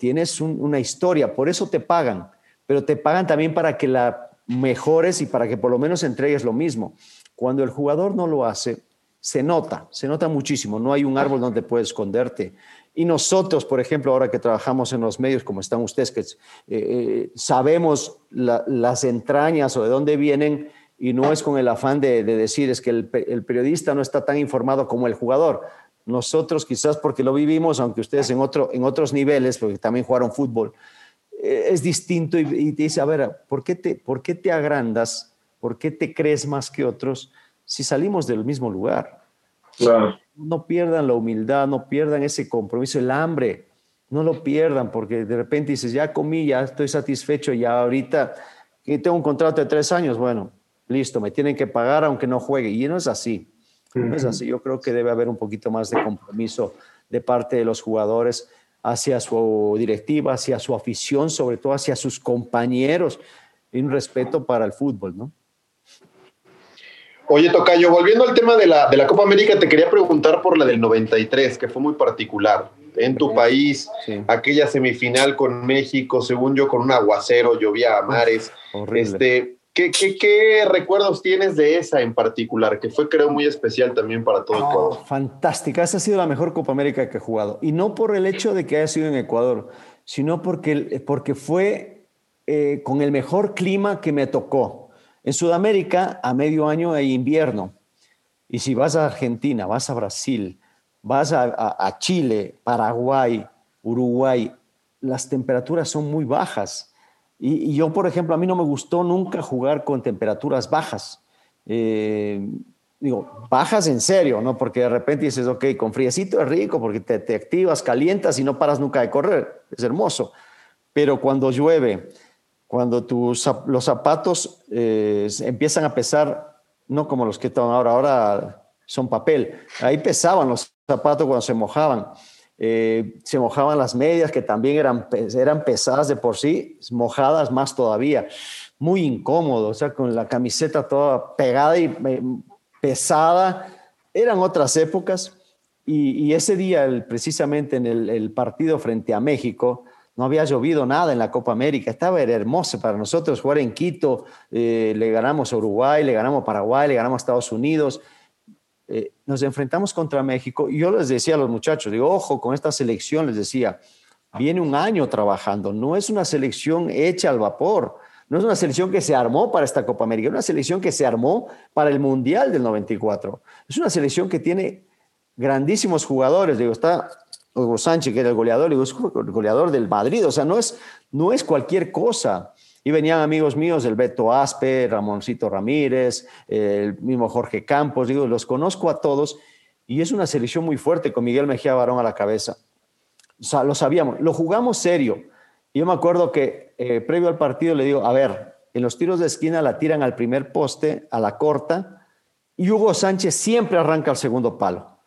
tienes una historia, por eso te pagan, pero te pagan también para que la mejores y para que por lo menos entregues lo mismo. Cuando el jugador no lo hace, se nota, se nota muchísimo, no hay un árbol donde puedes esconderte. Y nosotros, por ejemplo, ahora que trabajamos en los medios, como están ustedes, que eh, eh, sabemos las entrañas o de dónde vienen, y no es con el afán de, decir es que el, periodista no está tan informado como el jugador. Nosotros quizás porque lo vivimos, aunque ustedes en, otro, en otros niveles, porque también jugaron fútbol, eh, es distinto y, te dice, a ver, ¿por qué, te, ¿por qué te agrandas? ¿Por qué te crees más que otros si salimos del mismo lugar? No pierdan la humildad, no pierdan ese compromiso, el hambre, no lo pierdan porque de repente dices, ya comí, ya estoy satisfecho, ya ahorita tengo un contrato de tres años, bueno, listo, me tienen que pagar aunque no juegue. Y no es así. No es así. Yo creo que debe haber un poquito más de compromiso de parte de los jugadores hacia su directiva, hacia su afición, sobre todo hacia sus compañeros, y un respeto para el fútbol, ¿no? Oye, Tocayo, volviendo al tema de la, de la Copa América, te quería preguntar por la del 93, que fue muy particular. En tu país, aquella semifinal con México, según yo, con un aguacero, llovía a mares. Este, ¿Qué, recuerdos tienes de esa en particular? Que fue, creo, muy especial también para todo Ecuador. Fantástica. Esa ha sido la mejor Copa América que he jugado. Y no por el hecho de que haya sido en Ecuador, sino porque, porque fue eh, con el mejor clima que me tocó. En Sudamérica, a medio año hay invierno. Y si vas a Argentina, vas a Brasil, vas a Chile, Paraguay, Uruguay, las temperaturas son muy bajas y, yo, por ejemplo, a mí no me gustó nunca jugar con temperaturas bajas. Eh, digo, bajas en serio, ¿no? Porque de repente dices, ok, con friecito es rico porque te, te, activas, calientas y no paras nunca de correr. Es hermoso. Pero cuando llueve, cuando tus, los zapatos eh, empiezan a pesar, no como los que están ahora, ahora son papel. Ahí pesaban los zapatos cuando se mojaban. Eh, se mojaban las medias, que también eran, eran pesadas de por sí, mojadas más todavía. Muy incómodo, o sea, con la camiseta toda pegada y eh, pesada. Eran otras épocas. Y, ese día, precisamente en el, partido frente a México, no había llovido nada en la Copa América. Estaba hermoso para nosotros jugar en Quito. Eh, le ganamos a Uruguay, le ganamos a Paraguay, le ganamos a Estados Unidos. Eh, nos enfrentamos contra México y yo les decía a los muchachos, digo, ojo, con esta selección les decía, viene un año trabajando, no es una selección hecha al vapor, no es una selección que se armó para esta Copa América, es una selección que se armó para el Mundial del 94. Es una selección que tiene grandísimos jugadores, digo, está Hugo Sánchez, que era el goleador, digo, es goleador del Madrid, o sea, no es, no es cualquier cosa. Y venían amigos míos, el Beto Aspe, Ramoncito Ramírez, el mismo Jorge Campos, digo, los conozco a todos y es una selección muy fuerte con Miguel Mejía Barón a la cabeza. O sea, lo sabíamos, lo jugamos serio. Yo me acuerdo que eh, previo al partido le digo, a ver, en los tiros de esquina la tiran al primer poste, a la corta, y Hugo Sánchez siempre arranca al segundo palo.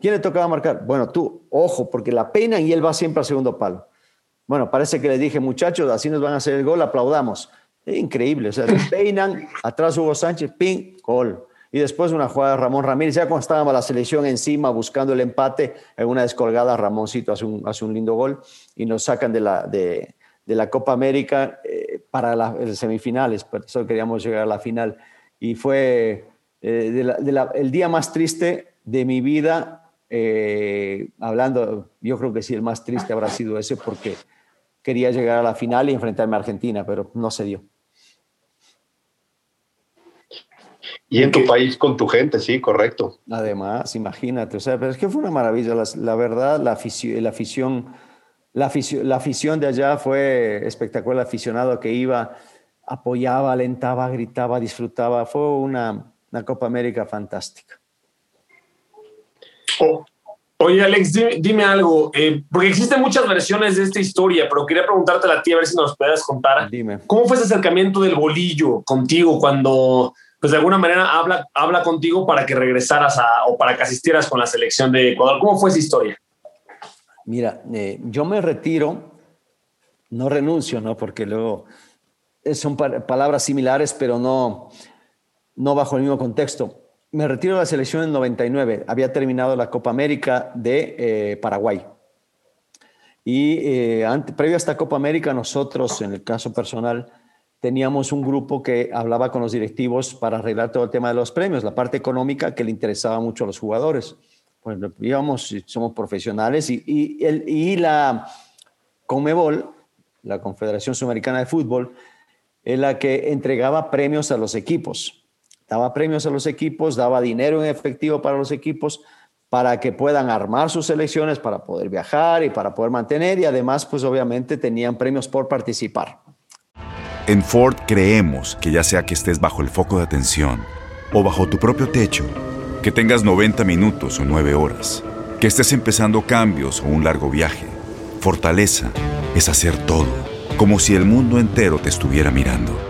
¿Quién le tocaba marcar? Bueno, tú, ojo, porque la pena y él va siempre al segundo palo. Bueno, parece que le dije, muchachos, así nos van a hacer el gol, aplaudamos. increíble, o sea, peinan, atrás Hugo Sánchez, ping, gol. Y después una jugada de Ramón Ramírez, ya cuando estábamos la selección encima buscando el empate, en una descolgada Ramoncito hace un, hace un lindo gol y nos sacan de la, de, la Copa América eh, para las semifinales, por eso queríamos llegar a la final. Y fue eh, el día más triste de mi vida, eh, hablando, yo creo que sí, el más triste habrá sido ese porque quería llegar a la final y enfrentarme a Argentina, pero no se dio. Y en tu país con tu gente, sí, correcto. Además, imagínate, o sea, pero es que fue una maravilla, la, verdad, la afición, la afición, la afición, de allá fue espectacular, el aficionado que iba, apoyaba, alentaba, gritaba, disfrutaba, fue una, una Copa América fantástica. Oh, Oye, Alex, dime, algo, eh, porque existen muchas versiones de esta historia, pero quería preguntarte a ti a ver si nos puedes contar. Dime. ¿Cómo fue ese acercamiento del bolillo contigo cuando, pues de alguna manera, habla, habla contigo para que regresaras a, o para que asistieras con la selección de Ecuador? ¿Cómo fue esa historia? Mira, eh, yo me retiro, no renuncio, ¿no? Porque luego eh, son palabras similares, pero no, no bajo el mismo contexto me retiro de la selección en 99. Había terminado la Copa América de eh, Paraguay. Y eh, previo a esta Copa América, nosotros, en el caso personal, teníamos un grupo que hablaba con los directivos para arreglar todo el tema de los premios, la parte económica que le interesaba mucho a los jugadores. Pues íbamos, somos profesionales y, y la Comebol, la Confederación Sudamericana de Fútbol, es la que entregaba premios a los equipos daba premios a los equipos, daba dinero en efectivo para los equipos para que puedan armar sus selecciones, para poder viajar y para poder mantener y además pues obviamente tenían premios por participar. En Ford creemos que ya sea que estés bajo el foco de atención o bajo tu propio techo, que tengas 90 minutos o 9 horas, que estés empezando cambios o un largo viaje, fortaleza es hacer todo, como si el mundo entero te estuviera mirando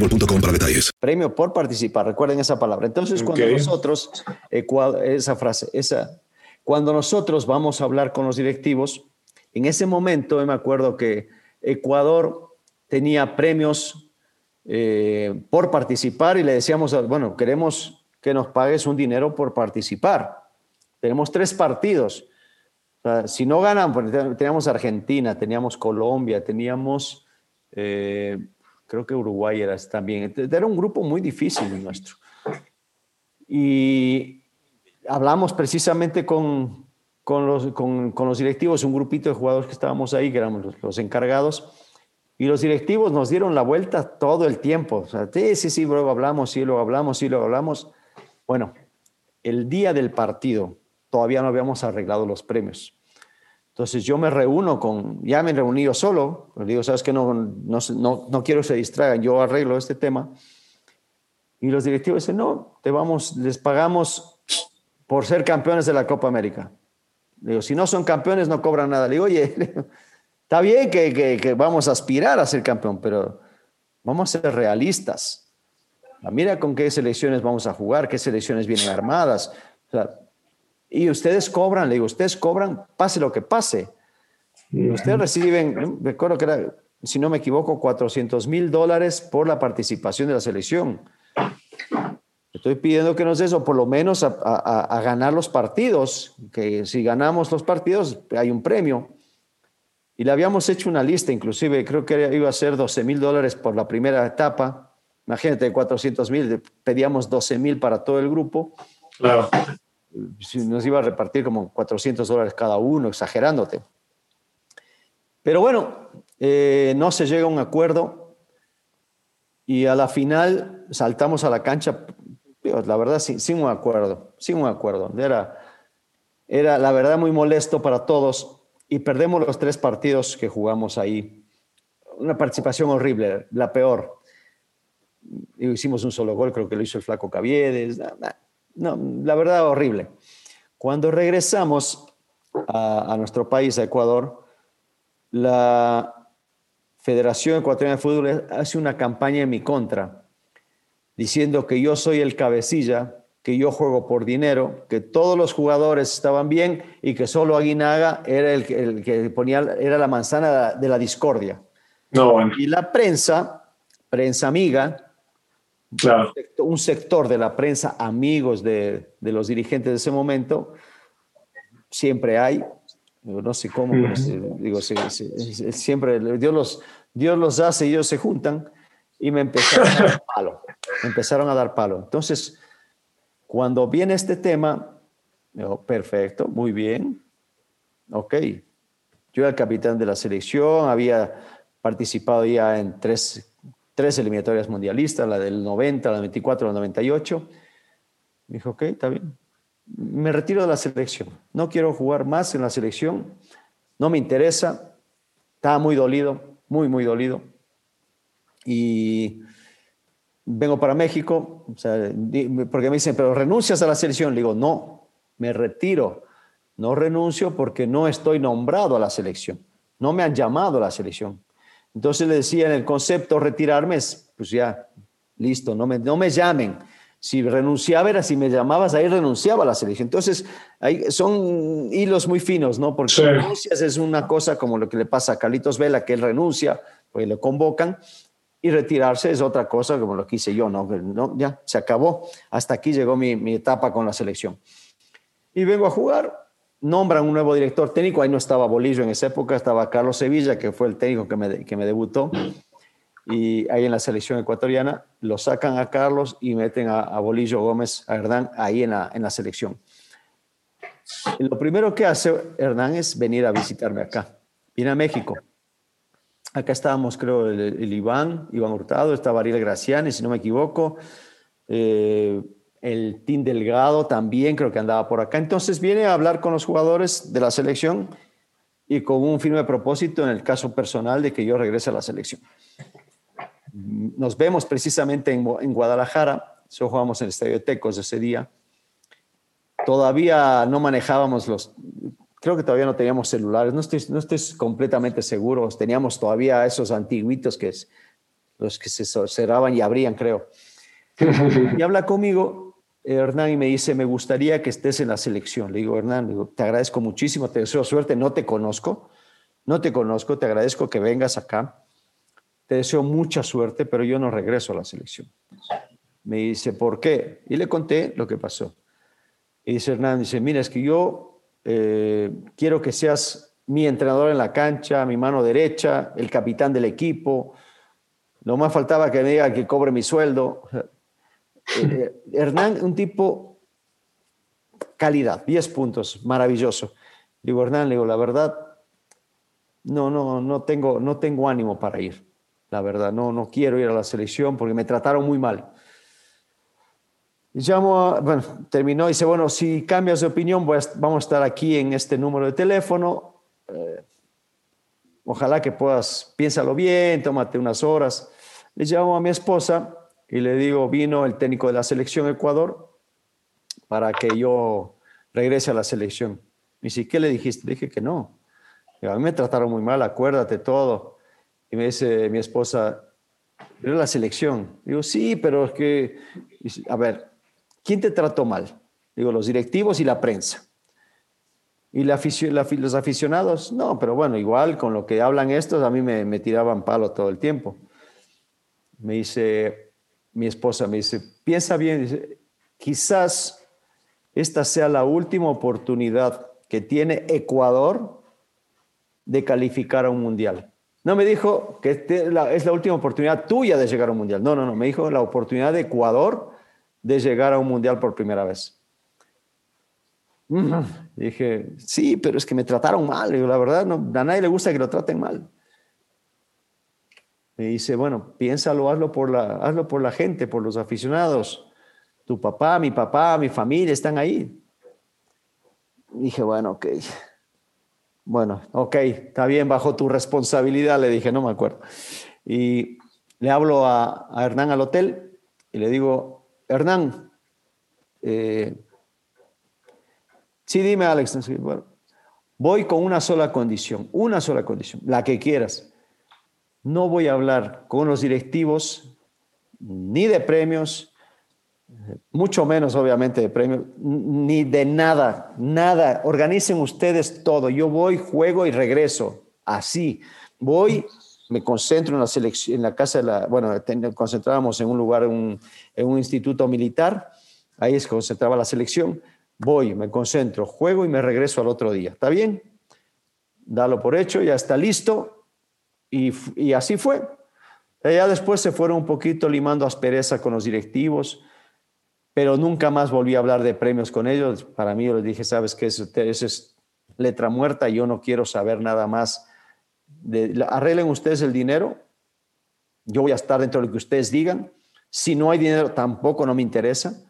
boostmobile para detalles. Premio por participar, recuerden esa palabra. Entonces, cuando nosotros, esa frase, esa, cuando nosotros vamos a hablar con los directivos, en ese momento me acuerdo que Ecuador tenía premios eh, por participar y le decíamos, bueno, queremos que nos pagues un dinero por participar. Tenemos tres partidos. si no ganan, pues, teníamos Argentina, teníamos Colombia, teníamos eh, creo que Uruguay era también. Era un grupo muy difícil nuestro. Y hablamos precisamente con, con, los, con, con, los, directivos, un grupito de jugadores que estábamos ahí, que éramos los, encargados, y los directivos nos dieron la vuelta todo el tiempo. O sea, sí, sí, sí, luego hablamos, sí, luego hablamos, sí, luego hablamos. Bueno, el día del partido todavía no habíamos arreglado los premios. Entonces yo me reúno con, ya me reuní yo solo, le digo, sabes que no, no, no, quiero que se distraigan, yo arreglo este tema. Y los directivos dicen, no, te vamos, les pagamos por ser campeones de la Copa América. Le digo, si no son campeones no cobran nada. Le digo, oye, está bien que, que, que, vamos a aspirar a ser campeón, pero vamos a ser realistas. Mira con qué selecciones vamos a jugar, qué selecciones vienen armadas. O sea, y ustedes cobran, le digo, ustedes cobran, pase lo que pase. Ustedes reciben, recuerdo que era, si no me equivoco, 400 mil dólares por la participación de la selección. Estoy pidiendo que nos des, o por lo menos a, ganar los partidos, que si ganamos los partidos hay un premio. Y le habíamos hecho una lista, inclusive creo que iba a ser 12 mil dólares por la primera etapa. Imagínate, 400 mil, pedíamos 12 mil para todo el grupo. Claro. Nos iba a repartir como 400 dólares cada uno, exagerándote. Pero bueno, eh, no se llega a un acuerdo y a la final saltamos a la cancha la verdad, sin, un acuerdo, sin un acuerdo. Era, era, la verdad, muy molesto para todos y perdemos los tres partidos que jugamos ahí. Una participación horrible, la peor. Hicimos un solo gol, creo que lo hizo el flaco Caviedes. No, la verdad, horrible. Cuando regresamos a, a nuestro país, a Ecuador, la Federación Ecuatoriana de Fútbol hace una campaña en mi contra diciendo que yo soy el cabecilla, que yo juego por dinero, que todos los jugadores estaban bien y que solo Aguinaga era el, que ponía, era la manzana de la discordia. No, Y la prensa, prensa amiga, claro. un sector de la prensa amigos de, los dirigentes de ese momento, siempre hay, no sé cómo, digo, siempre Dios los, Dios los hace y ellos se juntan y me empezaron a dar palo. empezaron a dar palo. Entonces, cuando viene este tema, digo, perfecto, muy bien, ok. Yo era el capitán de la selección, había participado ya en tres, tres eliminatorias mundialistas, la del 90, la del 94, la del 98. Me dijo, ok, está bien. Me retiro de la selección. No quiero jugar más en la selección. No me interesa. Estaba muy dolido, muy, muy dolido y vengo para México, porque me dicen, pero renuncias a la selección. Le digo, no, me retiro. No renuncio porque no estoy nombrado a la selección. No me han llamado a la selección. Entonces le decía en el concepto retirarme, pues ya, listo, no me, no me llamen. Si renunciaba era si me llamabas, ahí renunciaba a la selección. Entonces, hay, son hilos muy finos, ¿no? Porque renuncias es una cosa como lo que le pasa a Carlitos Vela, que él renuncia, pues le convocan, y retirarse es otra cosa, como lo quise yo, ¿no? no ya, se acabó. Hasta aquí llegó mi, mi, etapa con la selección. Y vengo a jugar, nombran un nuevo director técnico, ahí no estaba Bolillo en esa época, estaba Carlos Sevilla, que fue el técnico que me, que me debutó, y ahí en la selección ecuatoriana, lo sacan a Carlos y meten a, Bolillo Gómez, a Hernán, ahí en la, en la selección. Lo primero que hace Hernán es venir a visitarme acá, viene a México Acá estábamos, creo, el, Iván, Iván Hurtado, estaba Ariel Graciani, si no me equivoco. Eh, el Team Delgado también creo que andaba por acá. Entonces viene a hablar con los jugadores de la selección y con un firme propósito en el caso personal de que yo regrese a la selección. Nos vemos precisamente en, en Guadalajara, eso jugamos en el Estadio Tecos ese día. Todavía no manejábamos los, creo que todavía no teníamos celulares, no estoy, no estoy completamente seguro, teníamos todavía esos antiguitos que es, los que se cerraban y abrían, creo. y habla conmigo Hernán y me dice, me gustaría que estés en la selección. Le digo, Hernán, te agradezco muchísimo, te deseo suerte, no te conozco, no te conozco, te agradezco que vengas acá, te deseo mucha suerte, pero yo no regreso a la selección. Me dice, ¿por qué? Y le conté lo que pasó. Y dice Hernán, dice, mira, es que yo eh, quiero que seas mi entrenador en la cancha, mi mano derecha, el capitán del equipo. No más faltaba que me diga que cobre mi sueldo. Eh, eh, Hernán, un tipo calidad, 10 puntos, maravilloso. Digo, Hernán, digo, la verdad, no, no, no tengo, no tengo ánimo para ir. La verdad, no, no quiero ir a la selección porque me trataron muy mal. Llamo, bueno, terminó y dice, bueno, si cambias de opinión, vamos a estar aquí en este número de teléfono. Eh, ojalá que puedas, piénsalo bien, tómate unas horas. Le llamo a mi esposa y le digo, vino el técnico de la selección Ecuador para que yo regrese a la selección. Dice, ¿qué le dijiste? Le dije que no. a mí me trataron muy mal, acuérdate todo. Y me dice mi esposa, era la selección. Digo, sí, pero es que, a ver, ¿Quién te trató mal? Digo, los directivos y la prensa. Y la, los aficionados, no, pero bueno, igual con lo que hablan estos, a mí me, me tiraban palo todo el tiempo. Me dice, mi esposa me dice, piensa bien, quizás esta sea la última oportunidad que tiene Ecuador de calificar a un mundial. No me dijo que este es la última oportunidad tuya de llegar a un mundial. No, no, no. Me dijo la oportunidad de Ecuador de llegar a un mundial por primera vez. Dije, sí, pero es que me trataron mal. la verdad, no, a nadie le gusta que lo traten mal. Me dice, bueno, piénsalo, hazlo por la, hazlo por la gente, por los aficionados. Tu papá, mi papá, mi familia están ahí. Dije, bueno, ok. Bueno, ok, está bien, bajo tu responsabilidad, le dije, no me acuerdo. Y le hablo a, Hernán al hotel y le digo, Hernán, eh, sí, dime Alex, voy con una sola condición, una sola condición, la que quieras. No voy a hablar con los directivos ni de premios, mucho menos obviamente de premio, ni de nada, nada. Organicen ustedes todo. Yo voy, juego y regreso. Así. Voy, me concentro en la selección, en la casa de la, bueno, concentrábamos en un lugar, en un instituto militar. Ahí se concentraba la selección. Voy, me concentro, juego y me regreso al otro día. ¿Está bien? Dalo por hecho, ya está listo. Y, así fue. Ya después se fueron un poquito limando aspereza con los directivos pero nunca más volví a hablar de premios con ellos. Para mí yo les dije, sabes que eso, es letra muerta, yo no quiero saber nada más. De, arreglen ustedes el dinero, yo voy a estar dentro de lo que ustedes digan. Si no hay dinero, tampoco no me interesa.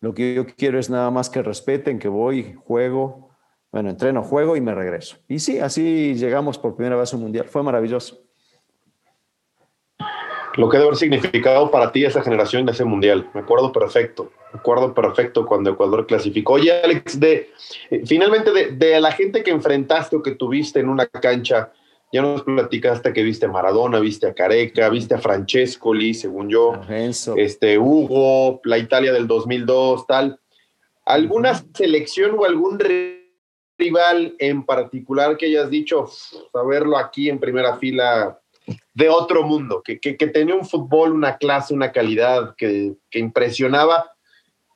Lo que yo quiero es nada más que respeten, que voy, juego, bueno, entreno, juego y me regreso. Y sí, así llegamos por primera vez a un mundial. Fue maravilloso lo que debe haber significado para ti esa generación de ese mundial. Me acuerdo perfecto, me acuerdo perfecto cuando Ecuador clasificó. Oye, Alex, de, eh, finalmente de, la gente que enfrentaste o que tuviste en una cancha, ya nos platicaste que viste a Maradona, viste a Careca, viste a Francescoli, según yo, este Hugo, la Italia del 2002, tal. ¿Alguna selección o algún rival en particular que hayas dicho, saberlo aquí en primera fila de otro mundo, que, tenía un fútbol, una clase, una calidad que, impresionaba,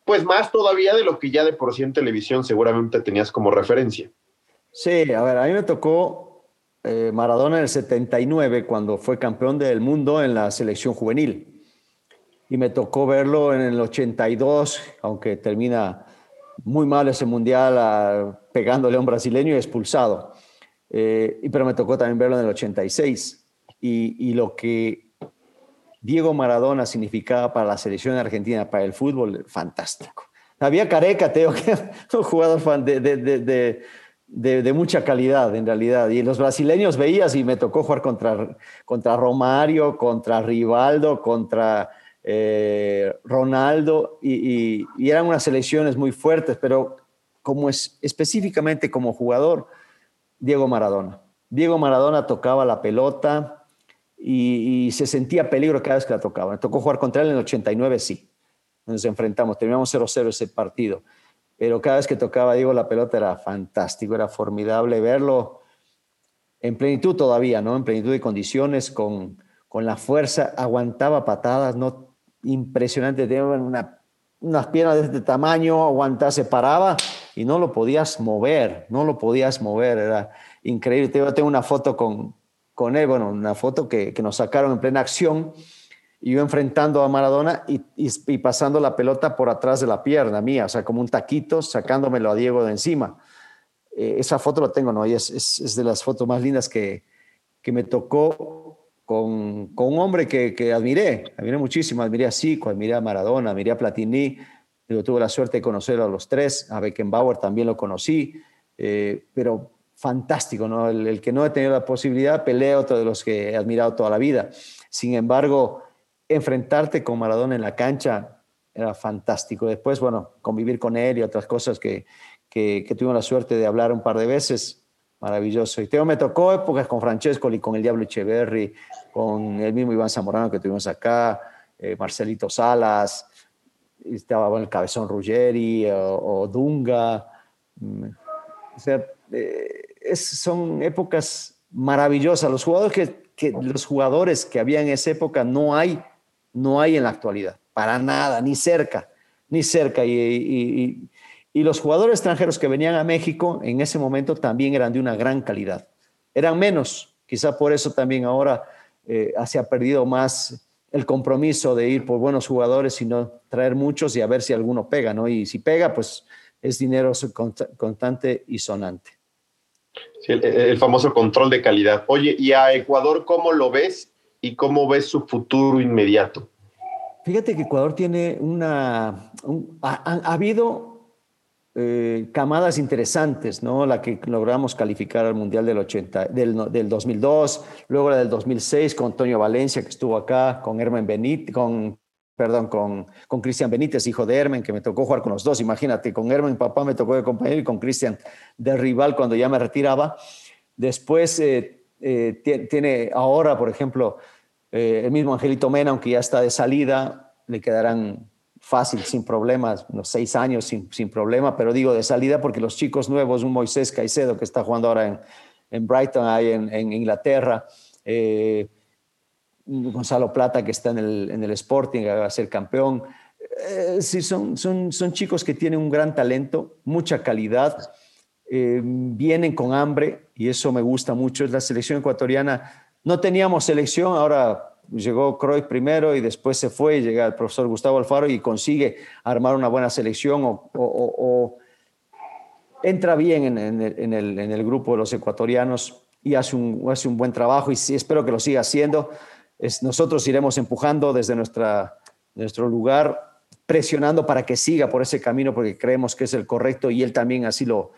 pues más todavía de lo que ya de por sí en televisión seguramente tenías como referencia. Sí, a ver, a mí me tocó eh, Maradona en el 79 cuando fue campeón del mundo en la selección juvenil. Y me tocó verlo en el 82, aunque termina muy mal ese mundial pegándole a un brasileño y expulsado. Eh, pero me tocó también verlo en el 86 y, lo que Diego Maradona significaba para la selección argentina, para el fútbol, fantástico. Había Careca, Teo, que un jugador de, de, de, mucha calidad en realidad. Y los brasileños veías y me tocó jugar contra, contra Romario, contra Rivaldo, contra eh, Ronaldo, y, eran unas selecciones muy fuertes, pero como es, específicamente como jugador, Diego Maradona. Diego Maradona tocaba la pelota, y, se sentía peligro cada vez que la tocaba. Me tocó jugar contra él en el 89, sí. Nos enfrentamos, terminamos 0-0 ese partido. Pero cada vez que tocaba Diego la pelota era fantástico, era formidable verlo en plenitud todavía, ¿no? En plenitud de condiciones, con, con la fuerza, aguantaba patadas, ¿no? Impresionante, tenía una, unas piernas de este tamaño, aguantaba, se paraba y no lo podías mover, no lo podías mover, era increíble. Tengo una foto con, con él, bueno, una foto que, nos sacaron en plena acción, y yo enfrentando a Maradona y, pasando la pelota por atrás de la pierna mía, o sea, como un taquito, sacándomelo a Diego de encima. Eh, esa foto la tengo, ¿no? Y es, es, de las fotos más lindas que, que me tocó con, un hombre que, que, admiré, admiré muchísimo, admiré a Zico, admiré a Maradona, admiré a Platini, yo tuve la suerte de conocer a los tres, a Beckenbauer también lo conocí, eh, pero fantástico, ¿no? El, que no he tenido la posibilidad, pelea otro de los que he admirado toda la vida. Sin embargo, enfrentarte con Maradona en la cancha era fantástico. Después, bueno, convivir con él y otras cosas que, que, tuvimos la suerte de hablar un par de veces, maravilloso. Y me tocó épocas con Francesco y con el Diablo Echeverry, con el mismo Iván Zamorano que tuvimos acá, eh, Marcelito Salas, estaba el Cabezón Ruggeri o, Dunga. Mm, o sea, eh, son épocas maravillosas. Los jugadores que, los jugadores que había en esa época no hay, no hay en la actualidad, para nada, ni cerca, ni cerca. Y, los jugadores extranjeros que venían a México en ese momento también eran de una gran calidad. Eran menos, quizá por eso también ahora eh, se ha perdido más el compromiso de ir por buenos jugadores, sino traer muchos y a ver si alguno pega, ¿no? Y si pega, pues es dinero constante y sonante. Sí, el, famoso control de calidad. Oye, ¿y a Ecuador cómo lo ves y cómo ves su futuro inmediato? Fíjate que Ecuador tiene una... ha, habido eh, camadas interesantes, ¿no? La que logramos calificar al Mundial del, 80, del, del, 2002, luego la del 2006 con Antonio Valencia, que estuvo acá, con Herman Benítez, con perdón, con, con Cristian Benítez, hijo de Hermen, que me tocó jugar con los dos. Imagínate, con Hermen, papá me tocó de compañero y con Cristian de rival cuando ya me retiraba. Después eh, eh, tiene ahora, por ejemplo, el mismo Angelito Mena, aunque ya está de salida, le quedarán fácil, sin problemas, unos seis años sin, sin problema, pero digo de salida porque los chicos nuevos, un Moisés Caicedo que está jugando ahora en, en Brighton, ahí en, en Inglaterra, Gonzalo Plata, que está en el, en el Sporting, va a ser campeón. Eh, sí, son, son, son chicos que tienen un gran talento, mucha calidad, eh, vienen con hambre y eso me gusta mucho. Es la selección ecuatoriana. No teníamos selección, ahora llegó Croix primero y después se fue y llega el profesor Gustavo Alfaro y consigue armar una buena selección o, entra bien en, en, el, en, el, grupo de los ecuatorianos y hace un, hace un buen trabajo y espero que lo siga haciendo. Nosotros iremos empujando desde nuestra, nuestro lugar, presionando para que siga por ese camino porque creemos que es el correcto y él también así lo,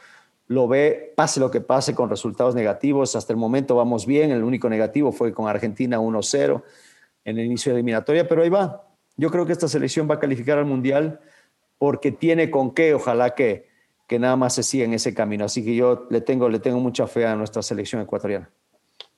lo ve, pase lo que pase con resultados negativos. Hasta el momento vamos bien, el único negativo fue con Argentina 1-0 en el inicio de la eliminatoria, pero ahí va. Yo creo que esta selección va a calificar al Mundial porque tiene con qué, ojalá que, que nada más se siga en ese camino. Así que yo le tengo, le tengo mucha fe a nuestra selección ecuatoriana.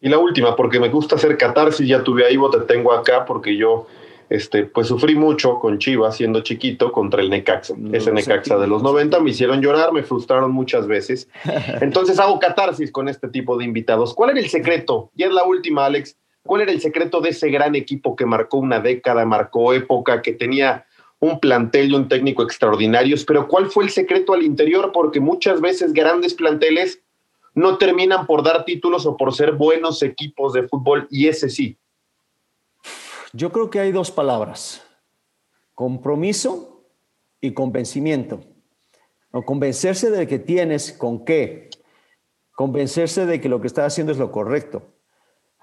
Y la última, porque me gusta hacer catarsis, ya tuve ahí, te tengo acá, porque yo este, pues sufrí mucho con Chivas siendo chiquito contra el Necaxa. Ese Necaxa de los 90 me hicieron llorar, me frustraron muchas veces. Entonces hago catarsis con este tipo de invitados. ¿Cuál era el secreto? Y es la última, Alex. ¿Cuál era el secreto de ese gran equipo que marcó una década, marcó época, que tenía un plantel y un técnico extraordinarios? Pero ¿cuál fue el secreto al interior? Porque muchas veces grandes planteles no terminan por dar títulos o por ser buenos equipos de fútbol y ese sí. Yo creo que hay dos palabras, compromiso y convencimiento. O convencerse de que tienes con qué, convencerse de que lo que estás haciendo es lo correcto,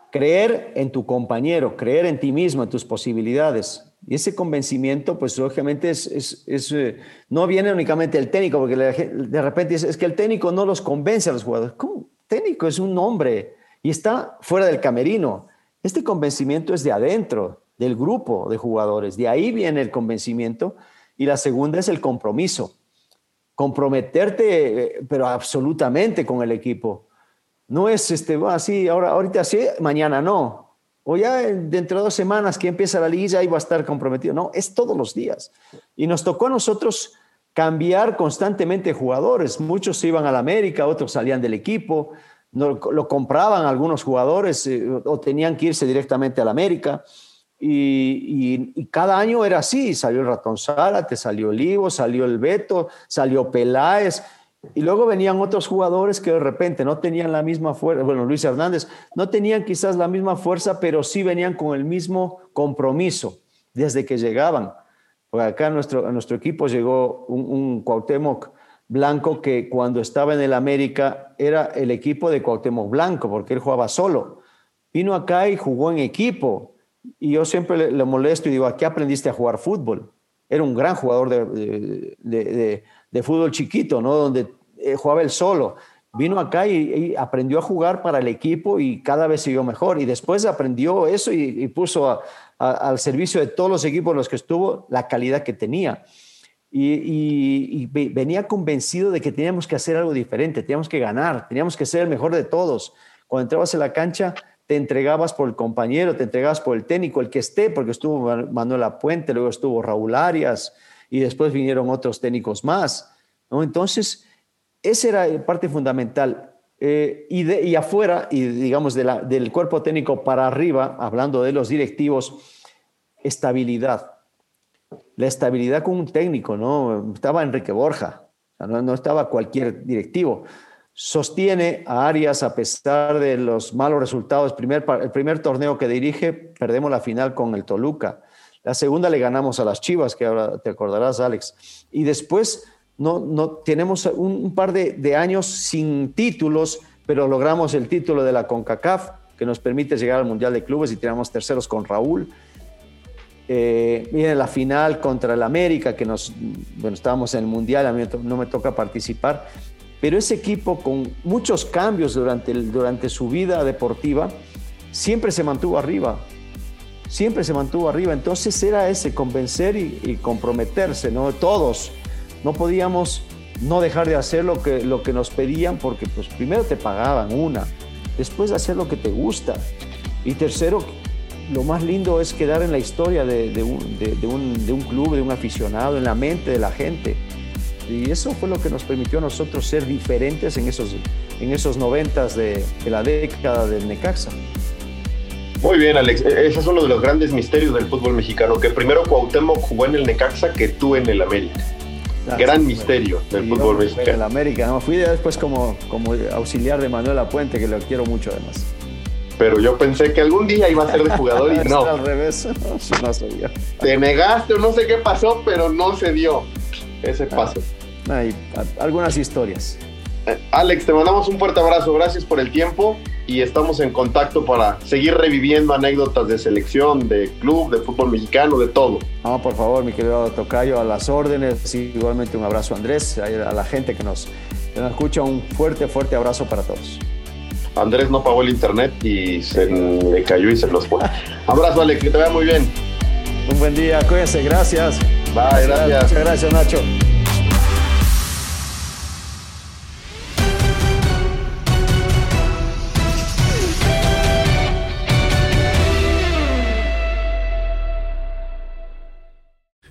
creer en tu compañero, creer en ti mismo, en tus posibilidades. Y ese convencimiento, pues lógicamente es, es, eh, no viene únicamente del técnico, porque de repente es, es, que el técnico no los convence a los jugadores. ¿Cómo? Técnico es un hombre y está fuera del camerino. Este convencimiento es de adentro, del grupo de jugadores. De ahí viene el convencimiento. Y la segunda es el compromiso. Comprometerte, eh, pero absolutamente con el equipo. No es este, así, ahora, ahorita sí, mañana no o ya dentro de dos semanas que empieza la liga, ahí va a estar comprometido. No, es todos los días. Y nos tocó a nosotros cambiar constantemente jugadores. Muchos se iban a la América, otros salían del equipo, no, lo compraban algunos jugadores eh, o tenían que irse directamente a la América. Y, cada año era así, salió el Ratón Zárate, salió el Ivo, salió el Beto, salió Peláez, y luego venían otros jugadores que de repente no tenían la misma fuerza, bueno, Luis Hernández, no tenían quizás la misma fuerza, pero sí venían con el mismo compromiso desde que llegaban. Acá nuestro, a nuestro equipo llegó un, un Cuauhtémoc Blanco que cuando estaba en el América era el equipo de Cuauhtémoc Blanco, porque él jugaba solo. Vino acá y jugó en equipo. Y yo siempre le, molesto y digo, ¿a qué aprendiste a jugar fútbol? Era un gran jugador de, de, fútbol chiquito, ¿no? Donde eh, jugaba él solo. Vino acá y, aprendió a jugar para el equipo y cada vez siguió mejor. Y después aprendió eso y, puso al servicio de todos los equipos en los que estuvo la calidad que tenía. Y, venía convencido de que teníamos que hacer algo diferente, teníamos que ganar, teníamos que ser el mejor de todos. Cuando entrabas en la cancha, te entregabas por el compañero, te entregabas por el técnico, el que esté, porque estuvo Manuel Apuente, luego estuvo Raúl Arias y después vinieron otros técnicos más. ¿no? Entonces, esa era parte fundamental. Eh, y, de, y, afuera, y digamos de del cuerpo técnico para arriba, hablando de los directivos, estabilidad. La estabilidad con un técnico, ¿no? Estaba Enrique Borja, no, estaba cualquier directivo. Sostiene a Arias a pesar de los malos resultados. Primer, el primer torneo que dirige, perdemos la final con el Toluca. La segunda le ganamos a las Chivas, que ahora te acordarás, Alex. Y después no, no tenemos un, par de, años sin títulos, pero logramos el título de la CONCACAF, que nos permite llegar al Mundial de Clubes y tiramos terceros con Raúl. Eh, viene la final contra el América, que nos, bueno, estábamos en el Mundial, a mí no me toca participar, pero ese equipo con muchos cambios durante, durante su vida deportiva, siempre se mantuvo arriba, siempre se mantuvo arriba, entonces era ese convencer y, y comprometerse, ¿no? Todos, no podíamos no dejar de hacer lo que, lo que nos pedían porque pues primero te pagaban una, después hacer lo que te gusta. Y tercero, lo más lindo es quedar en la historia de, un, de, un, club, de un aficionado, en la mente de la gente. Y eso fue lo que nos permitió a nosotros ser diferentes en esos, en esos noventas de, de la década del Necaxa. Muy bien, Alex. E-, ese es uno de los grandes misterios del fútbol mexicano, que primero Cuauhtémoc jugó en el Necaxa que tú en el América gran misterio del fútbol mexicano. En América, ¿no? Fui después como, como auxiliar de Manuel Apuente, que lo quiero mucho además. Pero yo pensé que algún día iba a ser de jugador y no. al revés, no Te negaste o no sé qué pasó, pero no se dio ese ah, paso. hay algunas historias. Eh, Alex, te mandamos un fuerte abrazo. Gracias por el tiempo y estamos en contacto para seguir reviviendo anécdotas de selección, de club, de fútbol mexicano, de todo. No, por favor, mi querido Tocayo, a las órdenes. igualmente un abrazo Andrés, a la gente que nos, escucha, un fuerte, fuerte abrazo para todos. Andrés no pagó el internet y se le cayó y se los fue. Abrazo, Alex, que te vea muy bien. Un buen día, cuídense, gracias. Bye, gracias. Muchas gracias, Nacho.